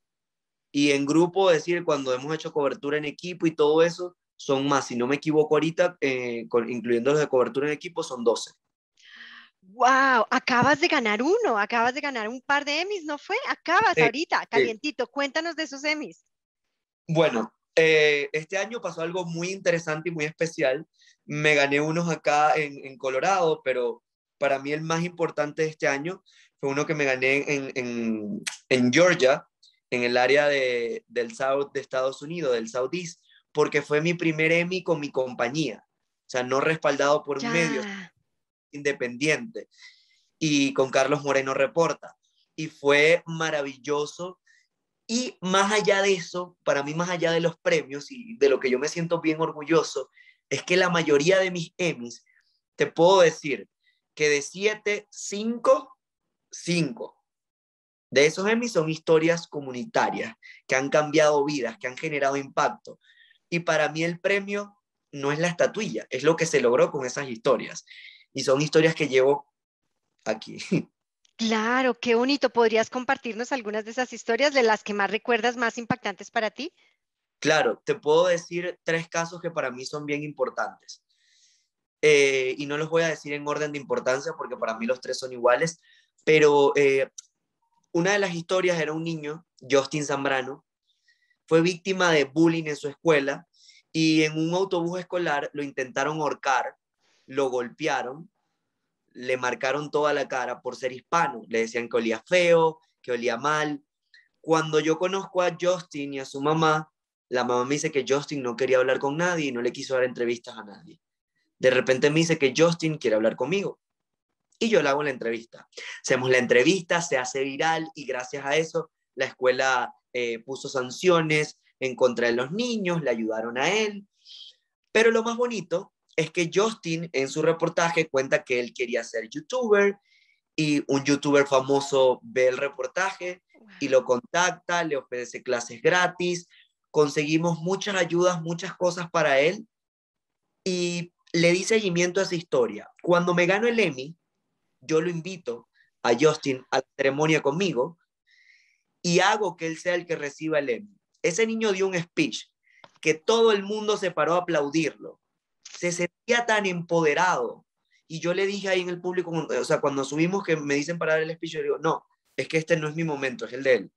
Y en grupo, decir, cuando hemos hecho cobertura en equipo y todo eso, son más, si no me equivoco ahorita, eh, incluyendo los de cobertura en equipo, son doce. Wow, acabas de ganar uno, acabas de ganar un par de Emmys, ¿no fue? Acabas ahorita, calientito. Cuéntanos de esos Emmys. Bueno, eh, este año pasó algo muy interesante y muy especial. Me gané unos acá en, Colorado, pero para mí el más importante de este año fue uno que me gané en, Georgia, en el área de, del South de Estados Unidos, del Southeast, porque fue mi primer Emmy con mi compañía. O sea, no respaldado por un medio, independiente y con Carlos Moreno Reporta. Y fue maravilloso. Y más allá de eso, para mí más allá de los premios y de lo que yo me siento bien orgulloso, es que la mayoría de mis Emmys, te puedo decir que de siete, cinco, cinco de esos Emmys son historias comunitarias que han cambiado vidas, que han generado impacto. Y para mí el premio no es la estatuilla, es lo que se logró con esas historias y son historias que llevo aquí. [LAUGHS] Claro, qué bonito. ¿Podrías compartirnos algunas de esas historias de las que más recuerdas, más impactantes para ti? Claro, te puedo decir tres casos que para mí son bien importantes. Eh, y no los voy a decir en orden de importancia porque para mí los tres son iguales, pero eh, una de las historias era un niño, Justin Zambrano, fue víctima de bullying en su escuela y en un autobús escolar lo intentaron ahorcar lo golpearon, le marcaron toda la cara por ser hispano, le decían que olía feo, que olía mal. Cuando yo conozco a Justin y a su mamá, la mamá me dice que Justin no quería hablar con nadie y no le quiso dar entrevistas a nadie. De repente me dice que Justin quiere hablar conmigo. Y yo le hago la entrevista. Hacemos la entrevista, se hace viral y gracias a eso la escuela eh, puso sanciones en contra de los niños, le ayudaron a él. Pero lo más bonito es que Justin en su reportaje cuenta que él quería ser youtuber y un youtuber famoso ve el reportaje y lo contacta, le ofrece clases gratis, conseguimos muchas ayudas, muchas cosas para él y le di seguimiento a esa historia. Cuando me gano el Emmy, yo lo invito a Justin a la ceremonia conmigo y hago que él sea el que reciba el Emmy. Ese niño dio un speech que todo el mundo se paró a aplaudirlo se sentía tan empoderado. Y yo le dije ahí en el público, o sea, cuando subimos que me dicen para dar el speech, yo digo, no, es que este no es mi momento, es el de él.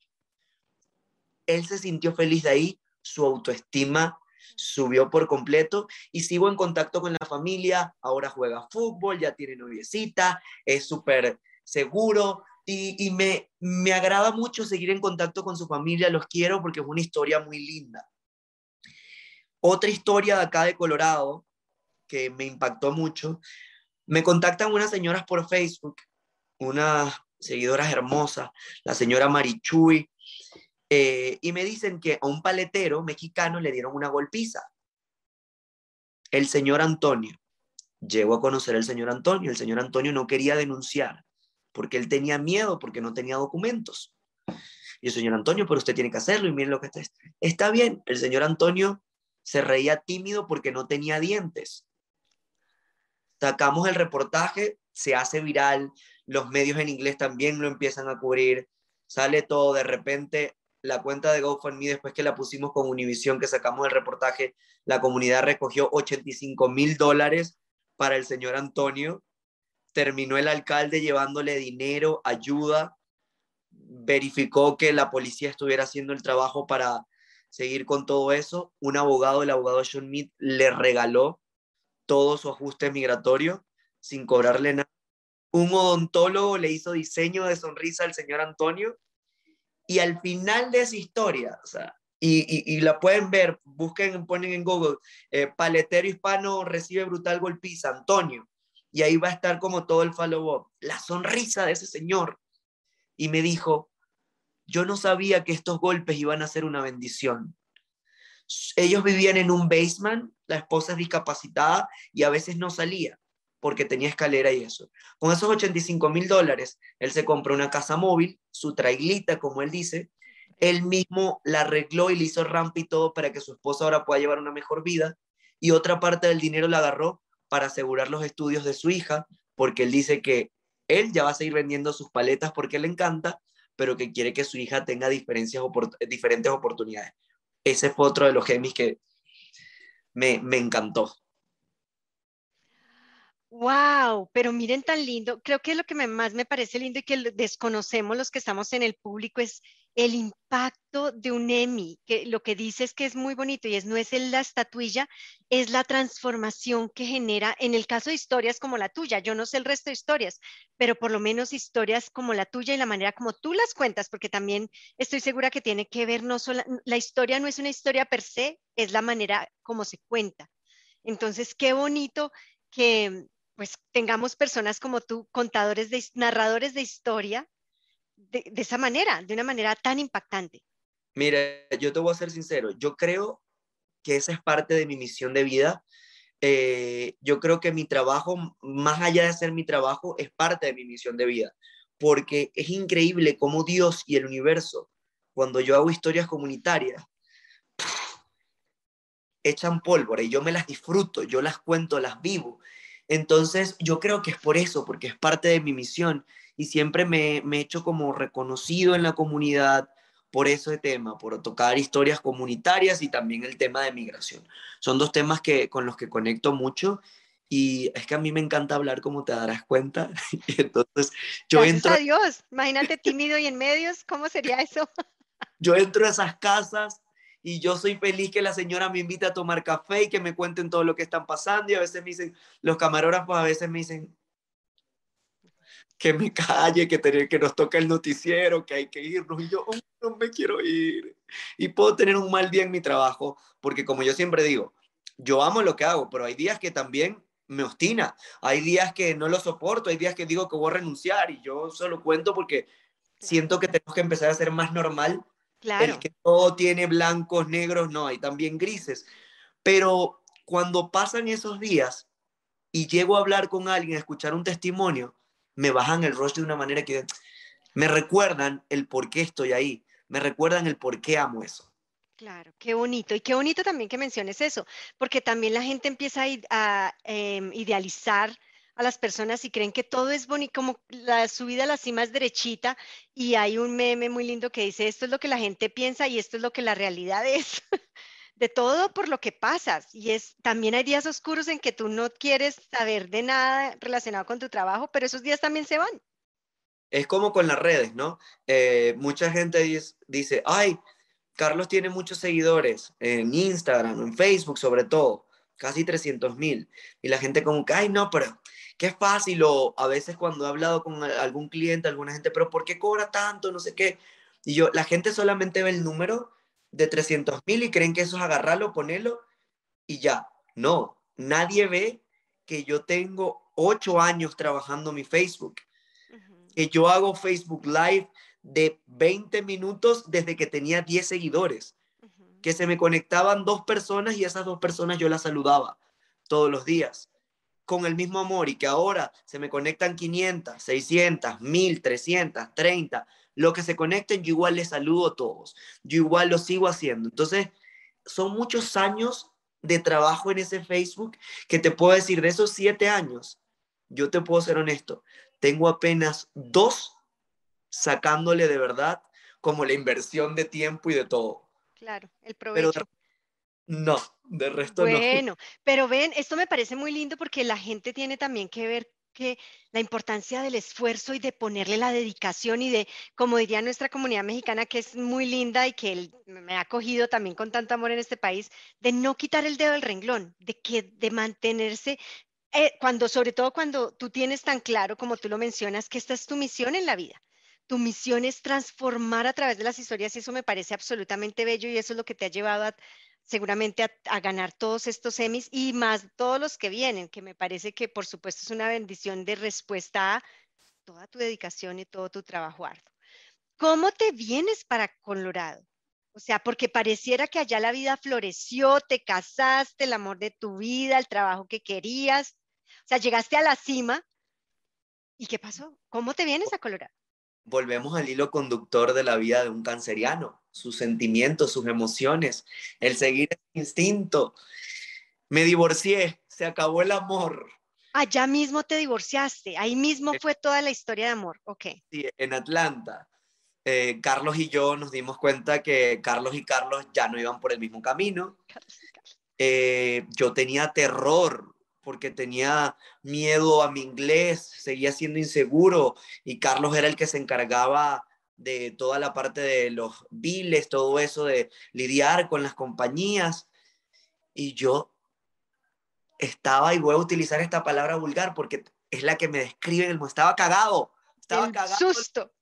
Él se sintió feliz de ahí, su autoestima subió por completo y sigo en contacto con la familia, ahora juega fútbol, ya tiene noviecita, es súper seguro y, y, me, me agrada mucho seguir en contacto con su familia, los quiero porque es una historia muy linda. Otra historia de acá de Colorado que me impactó mucho, me contactan unas señoras por Facebook, unas seguidoras hermosas, la señora Marichuy, eh, y me dicen que a un paletero mexicano le dieron una golpiza. El señor Antonio. Llego a conocer al señor Antonio. El señor Antonio no quería denunciar porque él tenía miedo, porque no tenía documentos. Y el señor Antonio, pero usted tiene que hacerlo y miren lo que está. Está bien, el señor Antonio se reía tímido porque no tenía dientes. Sacamos el reportaje, se hace viral, los medios en inglés también lo empiezan a cubrir, sale todo, de repente la cuenta de GoFundMe, después que la pusimos con Univision, que sacamos el reportaje, la comunidad recogió 85 mil dólares para el señor Antonio. Terminó el alcalde llevándole dinero, ayuda, verificó que la policía estuviera haciendo el trabajo para seguir con todo eso. Un abogado, el abogado Sean Mead, le regaló todo su ajuste migratorio sin cobrarle nada. Un odontólogo le hizo diseño de sonrisa al señor Antonio y al final de esa historia, o sea, y, la pueden ver, busquen, ponen en Google, eh, paletero hispano recibe brutal golpiza, Antonio, y ahí va a estar como todo el follow-up, la sonrisa de ese señor. Y me dijo, yo no sabía que estos golpes iban a ser una bendición. Ellos vivían en un basement, la esposa es discapacitada y a veces no salía porque tenía escalera y eso. Con esos 85 mil dólares, él se compró una casa móvil, su traiglita, como él dice, él mismo la arregló y le hizo rampa y todo para que su esposa ahora pueda llevar una mejor vida, y otra parte del dinero la agarró para asegurar los estudios de su hija, porque él dice que él ya va a seguir vendiendo sus paletas porque le encanta, pero que quiere que su hija tenga diferentes oportunidades. Ese fue otro de los gemis que me, me encantó. Wow, pero miren tan lindo. Creo que lo que más me parece lindo y que desconocemos los que estamos en el público es el impacto de un Emmy, que lo que dice es que es muy bonito y es no es la estatuilla, es la transformación que genera en el caso de historias como la tuya. Yo no sé el resto de historias, pero por lo menos historias como la tuya y la manera como tú las cuentas, porque también estoy segura que tiene que ver no solo la historia no es una historia per se, es la manera como se cuenta. Entonces, qué bonito que pues tengamos personas como tú, contadores de, narradores de historia, de, esa manera, de una manera tan impactante. Mira, yo te voy a ser sincero, yo creo que esa es parte de mi misión de vida. Eh, yo creo que mi trabajo, más allá de ser mi trabajo, es parte de mi misión de vida, porque es increíble cómo Dios y el universo, cuando yo hago historias comunitarias, echan pólvora y yo me las disfruto, yo las cuento, las vivo entonces, yo creo que es por eso, porque es parte de mi misión y siempre me, he hecho como reconocido en la comunidad por ese tema, por tocar historias comunitarias y también el tema de migración. Son dos temas que, con los que conecto mucho y es que a mí me encanta hablar como te darás cuenta. [LAUGHS] entonces yo Gracias entro... a Dios, imagínate tímido y en medios, ¿cómo sería eso? yo entro a esas casas y yo soy feliz que la señora me invite a tomar café y que me cuenten todo lo que están pasando y a veces me dicen, los camarógrafos a veces me dicen que me calle, que, tener, que nos toca el noticiero, que hay que irnos y yo oh, no me quiero ir. Y puedo tener un mal día en mi trabajo porque como yo siempre digo, yo amo lo que hago, pero hay días que también me obstina, hay días que no lo soporto, hay días que digo que voy a renunciar y yo solo cuento porque siento que tenemos que empezar a ser más normal el que todo tiene blancos, negros, no, hay también grises. Pero cuando pasan esos días y llego a hablar con alguien, a escuchar un testimonio, me bajan el rostro de una manera que me recuerdan el por qué estoy ahí, me recuerdan el por qué amo eso. Claro, qué bonito. Y qué bonito también que menciones eso, porque también la gente empieza a, em, idealizar a las personas y creen que todo es bonito, como la subida a la cima es derechita y hay un meme muy lindo que dice, esto es lo que la gente piensa y esto es lo que la realidad es. [LAUGHS] de todo por lo que pasas y es también hay días oscuros en que tú no quieres saber de nada relacionado con tu trabajo, pero esos días también se van. Es como con las redes, ¿no? Eh, mucha gente dice, ay, Carlos tiene muchos seguidores en Instagram, en Facebook sobre todo, casi 300 mil. Y la gente como que, ay, no, pero qué fácil, o a veces cuando he hablado con algún cliente, alguna gente, pero ¿por qué cobra tanto? No sé qué. Y yo, la gente solamente ve el número de 300 mil y creen que eso es agarrarlo, ponerlo y ya. No, nadie ve que yo tengo ocho años trabajando mi Facebook, que yo hago Facebook Live de 20 minutos desde que tenía 10 seguidores, que se me conectaban dos personas y esas dos personas yo las saludaba todos los días con el mismo amor y que ahora se me conectan 500, 600, 1000, 300, 30, lo que se conecten, yo igual les saludo a todos, yo igual lo sigo haciendo. Entonces, son muchos años de trabajo en ese Facebook que te puedo decir, de esos siete años, yo te puedo ser honesto, tengo apenas dos sacándole de verdad como la inversión de tiempo y de todo. Claro, el provecho. Pero no, de resto no. Bueno, pero ven, esto me parece muy lindo porque la gente tiene también que ver que la importancia del esfuerzo y de ponerle la dedicación y de, como diría nuestra comunidad mexicana, que es muy linda y que me ha acogido también con tanto amor en este país, de no quitar el dedo del renglón, de que de mantenerse eh, cuando, sobre todo cuando tú tienes tan claro, como tú lo mencionas, que esta es tu misión en la vida. Tu misión es transformar a través de las historias y eso me parece absolutamente bello y eso es lo que te ha llevado a, seguramente a, ganar todos estos semis y más todos los que vienen, que me parece que por supuesto es una bendición de respuesta a toda tu dedicación y todo tu trabajo arduo. ¿Cómo te vienes para Colorado? O sea, porque pareciera que allá la vida floreció, te casaste, el amor de tu vida, el trabajo que querías. O sea, llegaste a la cima. ¿Y qué pasó? ¿Cómo te vienes a Colorado? Volvemos al hilo conductor de la vida de un canceriano, sus sentimientos, sus emociones, el seguir el instinto. Me divorcié, se acabó el amor. Allá mismo te divorciaste, ahí mismo fue toda la historia de amor, ok. Sí, en Atlanta. Eh, Carlos y yo nos dimos cuenta que Carlos y Carlos ya no iban por el mismo camino. Eh, yo tenía terror porque tenía miedo a mi inglés, seguía siendo inseguro y Carlos era el que se encargaba de toda la parte de los biles, todo eso de lidiar con las compañías. Y yo estaba, y voy a utilizar esta palabra vulgar porque es la que me describe, estaba cagado, estaba cagado. Susto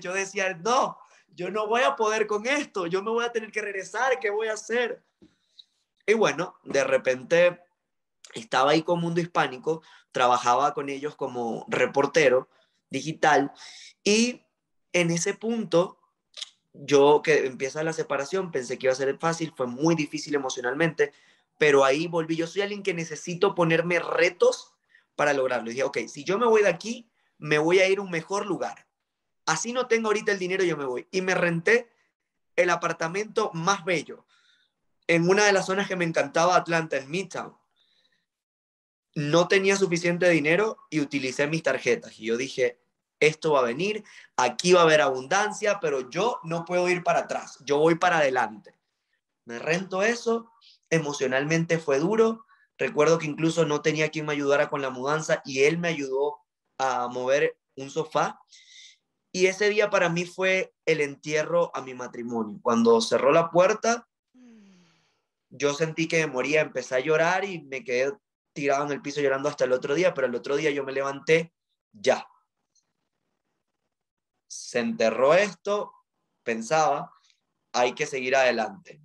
yo decía, no, yo no voy a poder con esto, yo me voy a tener que regresar, ¿qué voy a hacer? Y bueno, de repente estaba ahí con Mundo Hispánico, trabajaba con ellos como reportero digital y en ese punto yo que empieza la separación pensé que iba a ser fácil, fue muy difícil emocionalmente, pero ahí volví, yo soy alguien que necesito ponerme retos para lograrlo. Y dije, ok, si yo me voy de aquí, me voy a ir a un mejor lugar así no tengo ahorita el dinero, yo me voy. Y me renté el apartamento más bello en una de las zonas que me encantaba Atlanta, en Midtown. No tenía suficiente dinero y utilicé mis tarjetas. Y yo dije, esto va a venir, aquí va a haber abundancia, pero yo no puedo ir para atrás, yo voy para adelante. Me rento eso, emocionalmente fue duro. Recuerdo que incluso no tenía quien me ayudara con la mudanza y él me ayudó a mover un sofá y ese día para mí fue el entierro a mi matrimonio. Cuando cerró la puerta, yo sentí que me moría, empecé a llorar y me quedé tirado el piso llorando hasta el otro día, pero el otro día yo me levanté, ya. Se enterró esto, pensaba, hay que seguir adelante.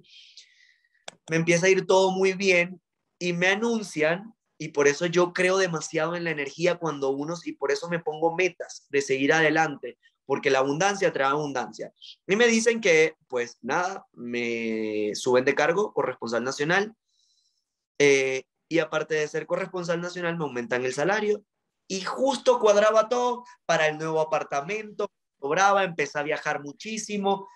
Me empieza a ir todo muy bien y me anuncian, y por eso yo creo demasiado en la energía cuando unos, y por eso me pongo metas de seguir adelante, porque la abundancia trae abundancia. Y me dicen que, pues nada, me suben de cargo corresponsal nacional eh, y aparte de ser corresponsal nacional me aumentan el salario y justo cuadraba todo para el nuevo apartamento, cobraba, empecé a viajar muchísimo,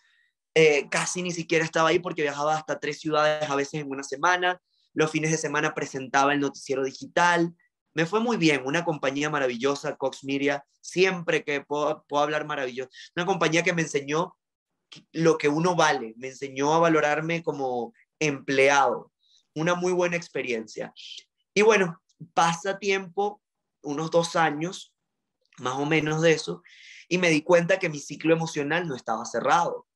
eh, casi ni siquiera estaba ahí porque viajaba hasta tres ciudades a veces en una semana, los fines de semana presentaba el noticiero digital, me fue muy bien, una compañía maravillosa, Cox Media, siempre que puedo, hablar maravilloso, una compañía que me enseñó lo que uno vale, me enseñó a valorarme como empleado, una muy buena experiencia. Y bueno, pasa tiempo, unos dos años, más o menos de eso, y me di cuenta que mi ciclo emocional no estaba cerrado,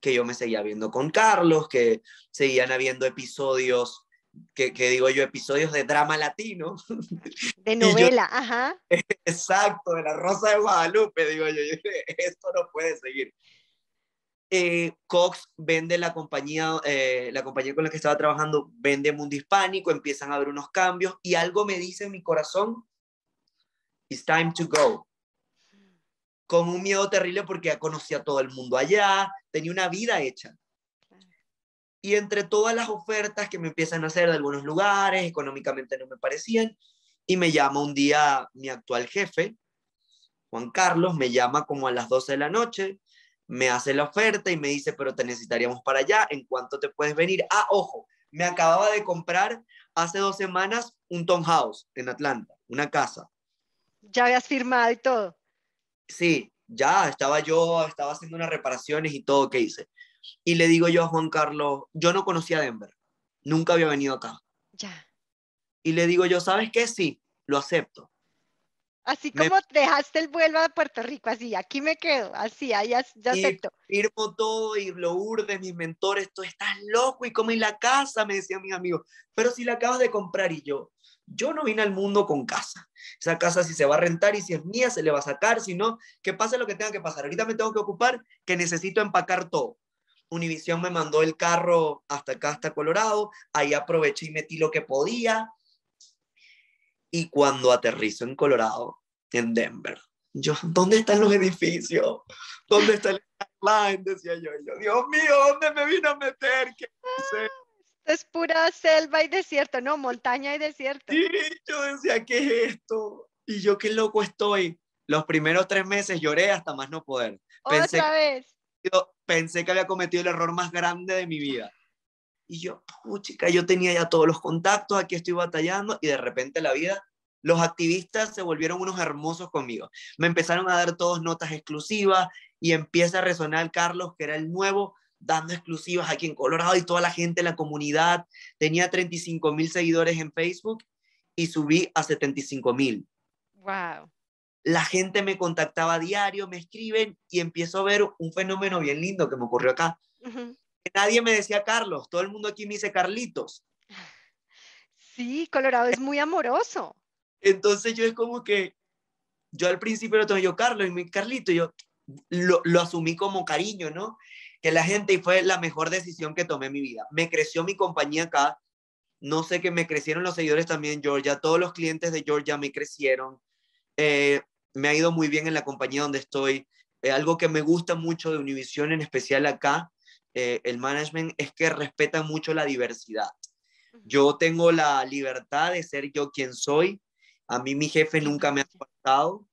que yo me seguía viendo con Carlos, que seguían habiendo episodios que, digo yo, episodios de drama latino. [LAUGHS] De novela, ajá. [LAUGHS] Exacto, de la Rosa de Guadalupe, digo yo, esto no puede seguir. Eh, Cox vende la compañía, eh, la compañía con la que estaba trabajando, vende Mundo Hispánico, empiezan a haber unos cambios y algo me dice en mi corazón, it's time to go. Con un miedo terrible porque ya conocía a todo el mundo allá, tenía una vida hecha. Y entre todas las ofertas que me empiezan a hacer de algunos lugares, económicamente no me parecían, y me llama un día mi actual jefe, Juan Carlos, me llama como a las 12 de la noche, me hace la oferta y me dice, pero te necesitaríamos para allá, ¿en cuánto te puedes venir? Ah, ojo, me acababa de comprar hace dos semanas un townhouse en Atlanta, una casa. Ya habías firmado y todo. Sí, ya estaba yo, estaba haciendo unas reparaciones y todo que hice. Y le digo yo a Juan Carlos, yo no conocía Denver, nunca había venido acá. Ya. Y le digo yo, ¿sabes qué? Sí, lo acepto. Así como dejaste el vuelo a Puerto Rico, así, aquí me quedo, así, ya, ya acepto. Firmo todo y lo urde, mis mentores, tú estás loco y como en la casa, me decían mis amigos, pero si la acabas de comprar y yo, yo no vine al mundo con casa. Esa casa si se va a rentar y si es mía se le va a sacar, si no, que pase lo que tenga que pasar. Ahorita me tengo que ocupar que necesito empacar todo. Univision me mandó el carro hasta acá, hasta Colorado, ahí aproveché y metí lo que podía, y cuando aterrizo en Colorado, en Denver, yo, ¿dónde están los edificios? ¿Dónde está el line? Decía yo, yo, Dios mío, ¿dónde me vino a meter? ¿Qué es pura selva y desierto, ¿no? Montaña y desierto. Sí, yo decía, ¿qué es esto? Y yo, qué loco estoy. Los primeros tres meses lloré hasta más no poder. Otra vez. Yo pensé que había cometido el error más grande de mi vida. Y yo, chica, yo tenía ya todos los contactos, aquí estoy batallando y de repente la vida, los activistas se volvieron unos hermosos conmigo. Me empezaron a dar todas notas exclusivas y empieza a resonar Carlos, que era el nuevo, dando exclusivas aquí en Colorado y toda la gente en la comunidad. Tenía 35 mil seguidores en Facebook y subí a 75 mil. Wow. La gente me contactaba a diario, me escriben y empiezo a ver un fenómeno bien lindo que me ocurrió acá nadie me decía Carlos, todo el mundo aquí me dice Carlitos. Sí, Colorado es muy amoroso. Entonces yo es como que, yo al principio lo tengo yo Carlos y mi Carlito, yo lo, lo asumí como cariño, ¿no? Que la gente, y fue la mejor decisión que tomé en mi vida. Me creció mi compañía acá, no sé que me crecieron los seguidores también en Georgia, todos los clientes de Georgia me crecieron, eh, me ha ido muy bien en la compañía donde estoy. Eh, algo que me gusta mucho de Univision, en especial acá, eh, el management es que respeta mucho la diversidad. Yo tengo la libertad de ser yo quien soy. A mí mi jefe nunca me ha cortado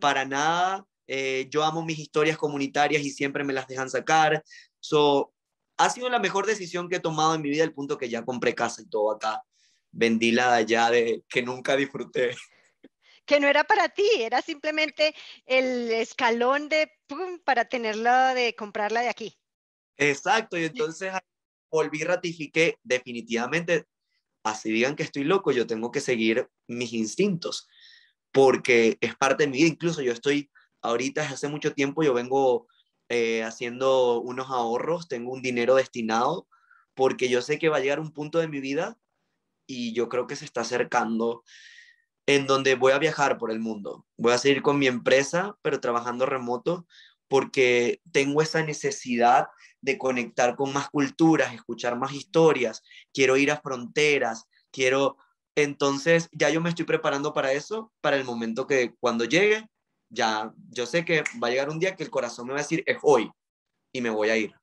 para nada. Eh, yo amo mis historias comunitarias y siempre me las dejan sacar. So, ha sido la mejor decisión que he tomado en mi vida, el punto que ya compré casa y todo acá. Vendí la de allá de que nunca disfruté. Que no era para ti, era simplemente el escalón de pum, para tenerla de comprarla de aquí. Exacto, y entonces volví, ratifiqué definitivamente, así digan que estoy loco, yo tengo que seguir mis instintos, porque es parte de mi vida, incluso yo estoy, ahorita hace mucho tiempo, yo vengo eh, haciendo unos ahorros, tengo un dinero destinado, porque yo sé que va a llegar un punto de mi vida y yo creo que se está acercando en donde voy a viajar por el mundo. Voy a seguir con mi empresa, pero trabajando remoto, porque tengo esa necesidad de conectar con más culturas, escuchar más historias, quiero ir a fronteras, quiero... Entonces ya yo me estoy preparando para eso, para el momento que cuando llegue, ya yo sé que va a llegar un día que el corazón me va a decir, es hoy, y me voy a ir.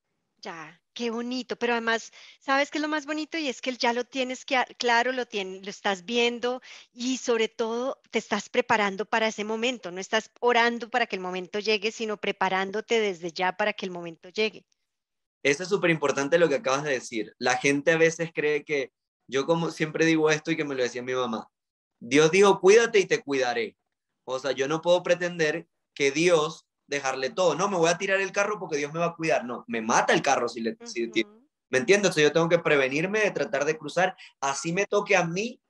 Ya, qué bonito, pero además, ¿sabes qué es lo más bonito? Y es que ya lo tienes que, claro, lo, tienes, lo estás viendo y sobre todo te estás preparando para ese momento, no estás orando para que el momento llegue, sino preparándote desde ya para que el momento llegue. Eso es súper importante lo que acabas de decir. La gente a veces cree que, yo como siempre digo esto y que me lo decía mi mamá, Dios dijo, cuídate y te cuidaré. O sea, yo no puedo pretender que Dios dejarle todo. No, me voy a tirar el carro porque Dios me va a cuidar. No, me mata el carro si le... ¿Me entiendes? yo tengo que prevenirme de tratar de cruzar. Así me toque a mí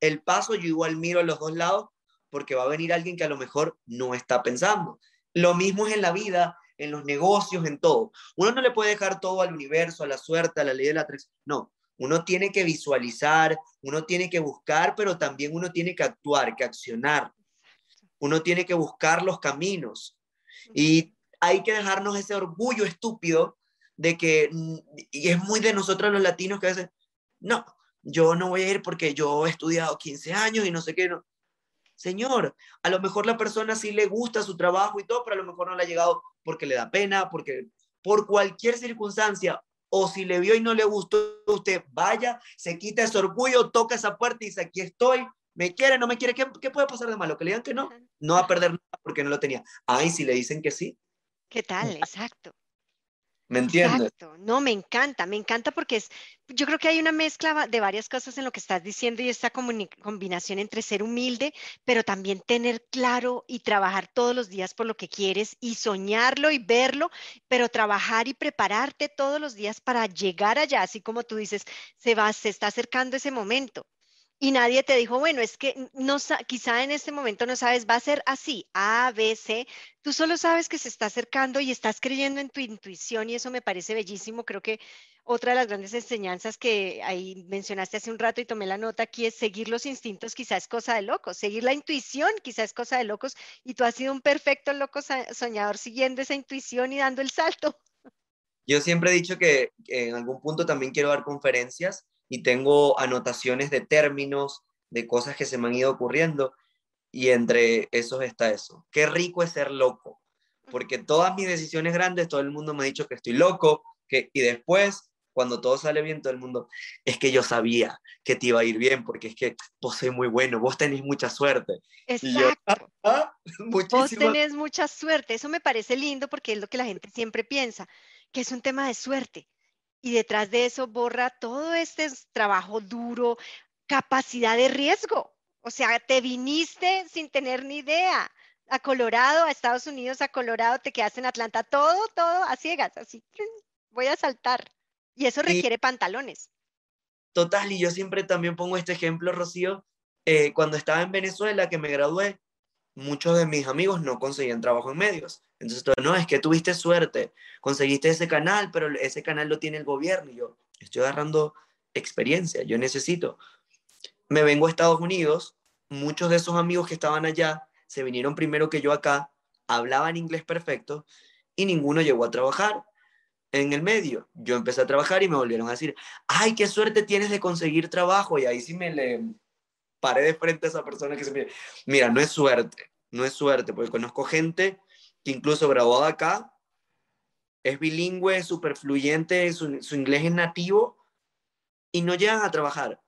el paso, yo igual miro a los dos lados porque va a venir alguien que a lo mejor no está pensando. Lo mismo es en la vida en los negocios, en todo. Uno no le puede dejar todo al universo, a la suerte, a la ley de la atracción. No, uno tiene que visualizar, uno tiene que buscar, pero también uno tiene que actuar, que accionar. Uno tiene que buscar los caminos. Y hay que dejarnos ese orgullo estúpido de que, y es muy de nosotros los latinos que a veces, no, yo no voy a ir porque yo he estudiado 15 años y no sé qué, no. Señor, a lo mejor la persona sí le gusta su trabajo y todo, pero a lo mejor no le ha llegado porque le da pena, porque por cualquier circunstancia, o si le vio y no le gustó, usted vaya, se quita ese orgullo, toca esa puerta y dice, aquí estoy, me quiere, no me quiere, ¿qué, qué puede pasar de malo? Que le digan que no, no va a perder nada porque no lo tenía. Ay, si le dicen que sí. ¿Qué tal? [LAUGHS] Exacto. ¿Me entiendes? Exacto. No, me encanta, me encanta porque es, yo creo que hay una mezcla de varias cosas en lo que estás diciendo y esta combinación entre ser humilde, pero también tener claro y trabajar todos los días por lo que quieres y soñarlo y verlo, pero trabajar y prepararte todos los días para llegar allá, así como tú dices, se va, se está acercando ese momento y nadie te dijo, bueno, es que no, quizá en este momento no sabes, va a ser así, A, B, C. Tú solo sabes que se está acercando y estás creyendo en tu intuición y eso me parece bellísimo. Creo que otra de las grandes enseñanzas que ahí mencionaste hace un rato y tomé la nota aquí es seguir los instintos, quizás es cosa de locos, seguir la intuición, quizás es cosa de locos y tú has sido un perfecto loco soñador siguiendo esa intuición y dando el salto. Yo siempre he dicho que en algún punto también quiero dar conferencias y tengo anotaciones de términos, de cosas que se me han ido ocurriendo y entre esos está eso. Qué rico es ser loco, porque todas mis decisiones grandes, todo el mundo me ha dicho que estoy loco, que, y después, cuando todo sale bien, todo el mundo, es que yo sabía que te iba a ir bien, porque es que vos sois muy bueno, vos tenés mucha suerte. Exacto. Ah, vos tenés mucha suerte, eso me parece lindo porque es lo que la gente siempre piensa, que es un tema de suerte y detrás de eso borra todo este trabajo duro, capacidad de riesgo. O sea, te viniste sin tener ni idea a Colorado, a Estados Unidos, a Colorado, te quedas en Atlanta, todo, todo a ciegas, así, voy a saltar. Y eso requiere pantalones. Total, y yo siempre también pongo este ejemplo, Rocío, eh, cuando estaba en Venezuela, que me gradué, muchos de mis amigos no conseguían trabajo en medios. Entonces, no, es que tuviste suerte, conseguiste ese canal, pero ese canal lo tiene el gobierno. Y yo estoy agarrando experiencia, yo necesito. Me vengo a Estados Unidos, muchos de esos amigos que estaban allá se vinieron primero que yo acá, hablaban inglés perfecto y ninguno llegó a trabajar en el medio. Yo empecé a trabajar y me volvieron a decir, ay, qué suerte tienes de conseguir trabajo. Y ahí sí me le paré de frente a esa persona que se me... Mira, no es suerte, no es suerte, porque conozco gente incluso graduada acá, es bilingüe, súper fluyente, su, su inglés es nativo y no llegan a trabajar.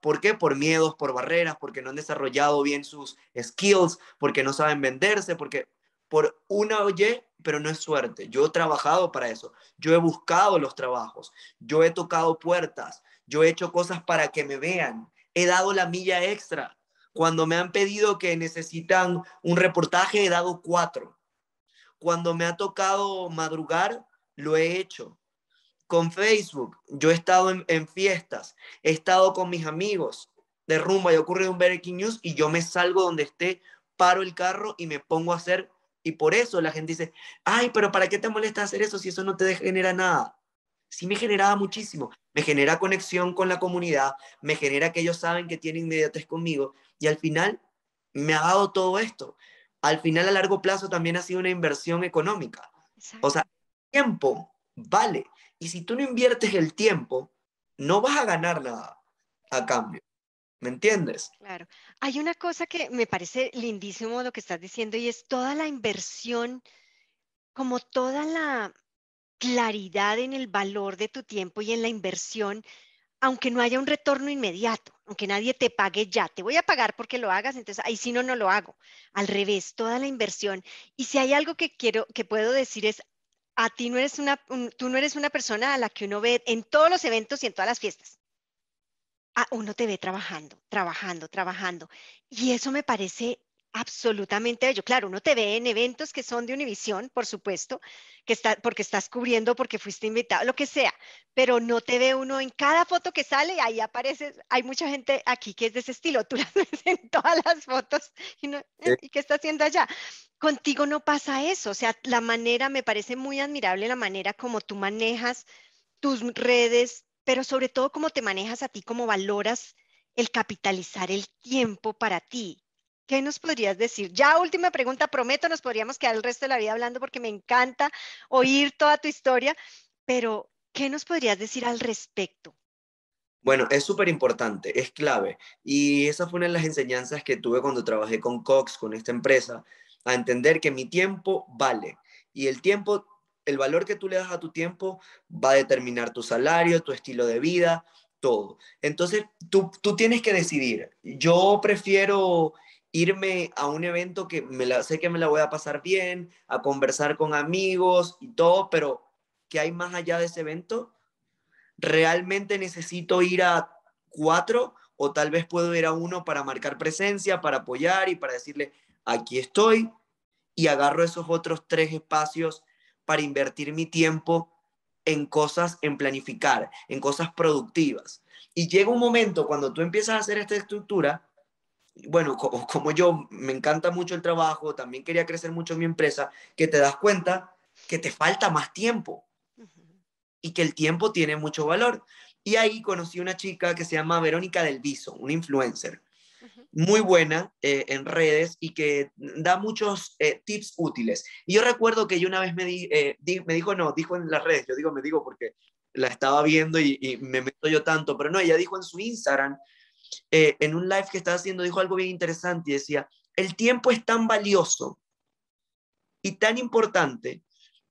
¿Por qué? Por miedos, por barreras, porque no han desarrollado bien sus skills, porque no saben venderse, porque por una oye, pero no es suerte. Yo he trabajado para eso. Yo he buscado los trabajos. Yo he tocado puertas. Yo he hecho cosas para que me vean. He dado la milla extra. Cuando me han pedido que necesitan un reportaje, he dado cuatro. Cuando me ha tocado madrugar, lo he hecho. Con Facebook, yo he estado en, fiestas, he estado con mis amigos de rumba y ocurre un breaking news y yo me salgo donde esté, paro el carro y me pongo a hacer. Y por eso la gente dice, ay, pero ¿para qué te molesta hacer eso si eso no te genera nada? Sí me generaba muchísimo. Me genera conexión con la comunidad, me genera que ellos saben que tienen inmediatez conmigo y al final me ha dado todo esto al final a largo plazo también ha sido una inversión económica. O sea, tiempo vale. Y si tú no inviertes el tiempo, no vas a ganar nada a cambio. ¿Me entiendes? Claro. Hay una cosa que me parece lindísimo lo que estás diciendo y es toda la inversión, como toda la claridad en el valor de tu tiempo y en la inversión aunque no haya un retorno inmediato, aunque nadie te pague ya, te voy a pagar porque lo hagas, entonces ahí sí no, no lo hago. Al revés, toda la inversión. Y si hay algo que quiero, que puedo decir es, a ti no eres una, tú no eres una persona a la que uno ve en todos los eventos y en todas las fiestas. Ah, uno te ve trabajando, trabajando, trabajando. Y eso me parece absolutamente bello. Claro, uno te ve en eventos que son de Univisión, por supuesto, que está, porque estás cubriendo, porque fuiste invitado, lo que sea, pero no te ve uno en cada foto que sale, ahí aparece, hay mucha gente aquí que es de ese estilo, tú [LAUGHS] las ves en todas las fotos y, no, ¿y qué está haciendo allá? Contigo no pasa eso, o sea, la manera, me parece muy admirable la manera como tú manejas tus redes, pero sobre todo cómo te manejas a ti, cómo valoras el capitalizar el tiempo para ti ¿Qué nos podrías decir? Ya última pregunta, prometo, nos podríamos quedar el resto de la vida hablando porque me encanta oír toda tu historia, pero ¿qué nos podrías decir al respecto? Bueno, es súper importante, es clave. Y esa fue una de las enseñanzas que tuve cuando trabajé con Cox, con esta empresa, a entender que mi tiempo vale. Y el tiempo, el valor que tú le das a tu tiempo va a determinar tu salario, tu estilo de vida, todo. Entonces, tú, tú tienes que decidir. Yo prefiero irme a un evento que me la, sé que me la voy a pasar bien, a conversar con amigos y todo, pero ¿qué hay más allá de ese evento? ¿Realmente necesito ir a cuatro o tal vez puedo ir a uno para marcar presencia, para apoyar y para decirle, aquí estoy y agarro esos otros tres espacios para invertir mi tiempo en cosas, en planificar, en cosas productivas. Y llega un momento cuando tú empiezas a hacer esta estructura bueno, [LAUGHS] como yo me encanta mucho el trabajo, también quería crecer mucho en mi empresa, que te das cuenta que te falta más tiempo y que el tiempo tiene mucho valor. Y ahí conocí una chica que se llama Verónica del Viso, una influencer muy buena eh, en redes y que da muchos eh, tips útiles. Y yo recuerdo que yo una vez me, eh, me dijo, no, dijo en las redes, yo digo, me digo porque la estaba viendo y, y me meto yo tanto, pero no, ella dijo en su Instagram eh, en un live que estaba haciendo, dijo algo bien interesante y decía, el tiempo es tan valioso y tan importante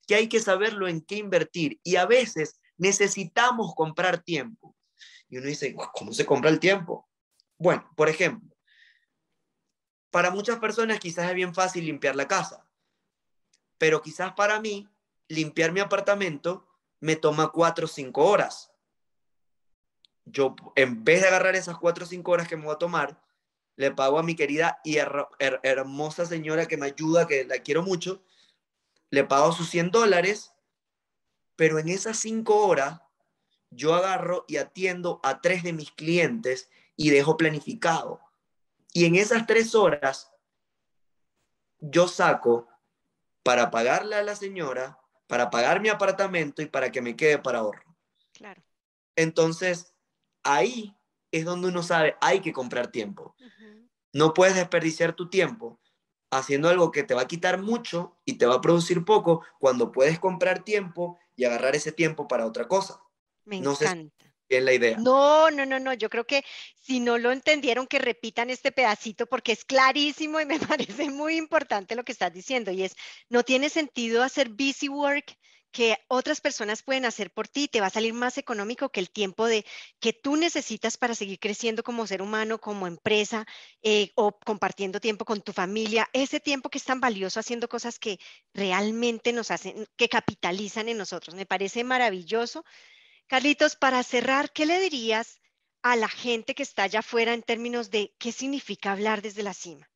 que hay que saberlo en qué invertir y a veces necesitamos comprar tiempo. Y uno dice, ¿cómo se compra el tiempo? Bueno, por ejemplo, para muchas personas quizás es bien fácil limpiar la casa, pero quizás para mí limpiar mi apartamento me toma cuatro o cinco horas yo en vez de agarrar esas cuatro o cinco horas que me voy a tomar, le pago a mi querida y hermosa señora que me ayuda, que la quiero mucho, le pago sus 100 dólares, pero en esas cinco horas yo agarro y atiendo a tres de mis clientes y dejo planificado. Y en esas tres horas yo saco para pagarle a la señora, para pagar mi apartamento y para que me quede para ahorro. Claro. Entonces, ahí es donde uno sabe, hay que comprar tiempo. No puedes desperdiciar tu tiempo haciendo algo que te va a quitar mucho y te va a producir poco cuando puedes comprar tiempo y agarrar ese tiempo para otra cosa. Me encanta. Es la idea. No, no, no, no. Yo creo que si no lo entendieron, que repitan este pedacito porque es clarísimo y me [LAUGHS] parece muy importante lo que estás diciendo. Y es, no tiene sentido hacer busy work que otras personas pueden hacer por ti, te va a salir más económico que el tiempo de que tú necesitas para seguir creciendo como ser humano, como empresa eh, o compartiendo tiempo con tu familia, ese tiempo que es tan valioso haciendo cosas que realmente nos hacen, que capitalizan en nosotros. Me parece maravilloso. Carlitos, para cerrar, ¿qué le dirías a la gente que está allá afuera en términos de qué significa hablar desde la cima?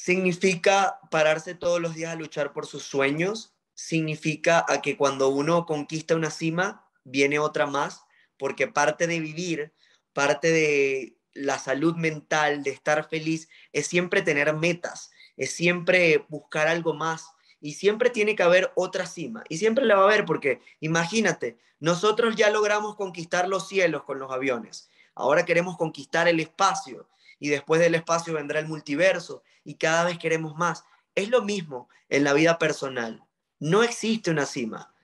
Significa pararse todos los días a luchar por sus sueños, significa a que cuando uno conquista una cima, viene otra más, porque parte de vivir, parte de la salud mental, de estar feliz, es siempre tener metas, es siempre buscar algo más y siempre tiene que haber otra cima y siempre la va a haber porque imagínate, nosotros ya logramos conquistar los cielos con los aviones, ahora queremos conquistar el espacio y después del espacio vendrá el multiverso y cada vez queremos más. Es lo mismo en la vida personal. No existe una cima.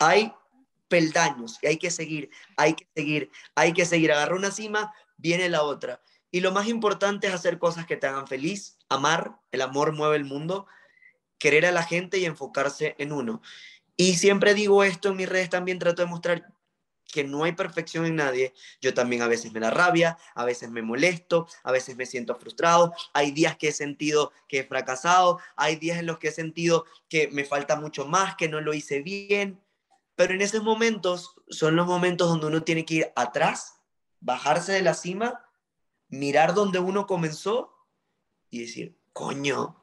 Hay peldaños y hay que seguir, hay que seguir, hay que seguir. Agarra una cima, viene la otra. Y lo más importante es hacer cosas que te hagan feliz, amar, el amor mueve el mundo, querer a la gente y enfocarse en uno. Y siempre digo esto en mis redes, también trato de mostrar, que no hay perfección en nadie. Yo también a veces me da rabia, a veces me molesto, a veces me siento frustrado. Hay días que he sentido que he fracasado, hay días en los que he sentido que me falta mucho más, que no lo hice bien. Pero en esos momentos son los momentos donde uno tiene que ir atrás, bajarse de la cima, mirar donde uno comenzó y decir, coño,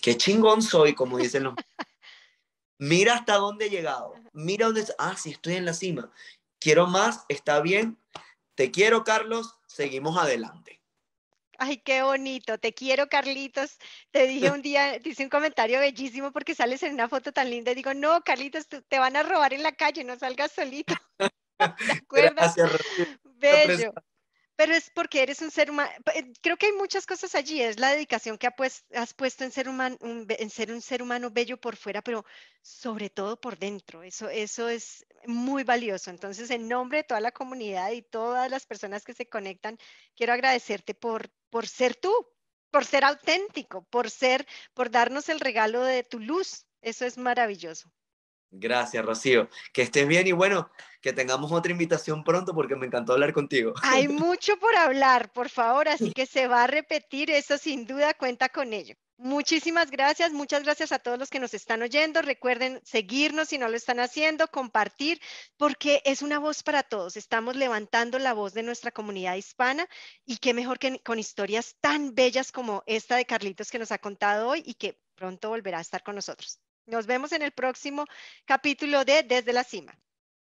qué chingón soy, como dicen los... [LAUGHS] Mira hasta dónde he llegado. Mira dónde... Ah, sí, estoy en la cima quiero más, está bien. Te quiero, Carlos, seguimos adelante. Ay, qué bonito. Te quiero, Carlitos. Te dije un día, [LAUGHS] dice un comentario bellísimo porque sales en una foto tan linda. Digo, no, Carlitos, te van a robar en la calle, no salgas solito. [LAUGHS] ¿De acuerdo? Gracias, Bello. Pero es porque eres un ser humano, eh, creo que hay muchas cosas allí, es la dedicación que has puesto en ser, humano, en ser un ser humano bello por fuera, pero sobre todo por dentro, eso, eso es muy valioso. Entonces, en nombre de toda la comunidad y todas las personas que se conectan, quiero agradecerte por, por ser tú, por ser auténtico, por ser, por darnos el regalo de tu luz. Eso es maravilloso. Gracias, Rocío. Que estés bien y bueno, que tengamos otra invitación pronto porque me encantó hablar contigo. Hay [LAUGHS] mucho por hablar, por favor, así [LAUGHS] que se va a repetir, eso sin duda cuenta con ello. Muchísimas gracias, muchas gracias a todos los que nos están oyendo. Recuerden seguirnos si no lo están haciendo, compartir, porque es una voz para todos. Estamos levantando la voz de nuestra comunidad hispana y qué mejor que con historias tan bellas como esta de Carlitos que nos ha contado hoy y que pronto volverá a estar con nosotros. Nos vemos en el próximo capítulo de Desde la Cima.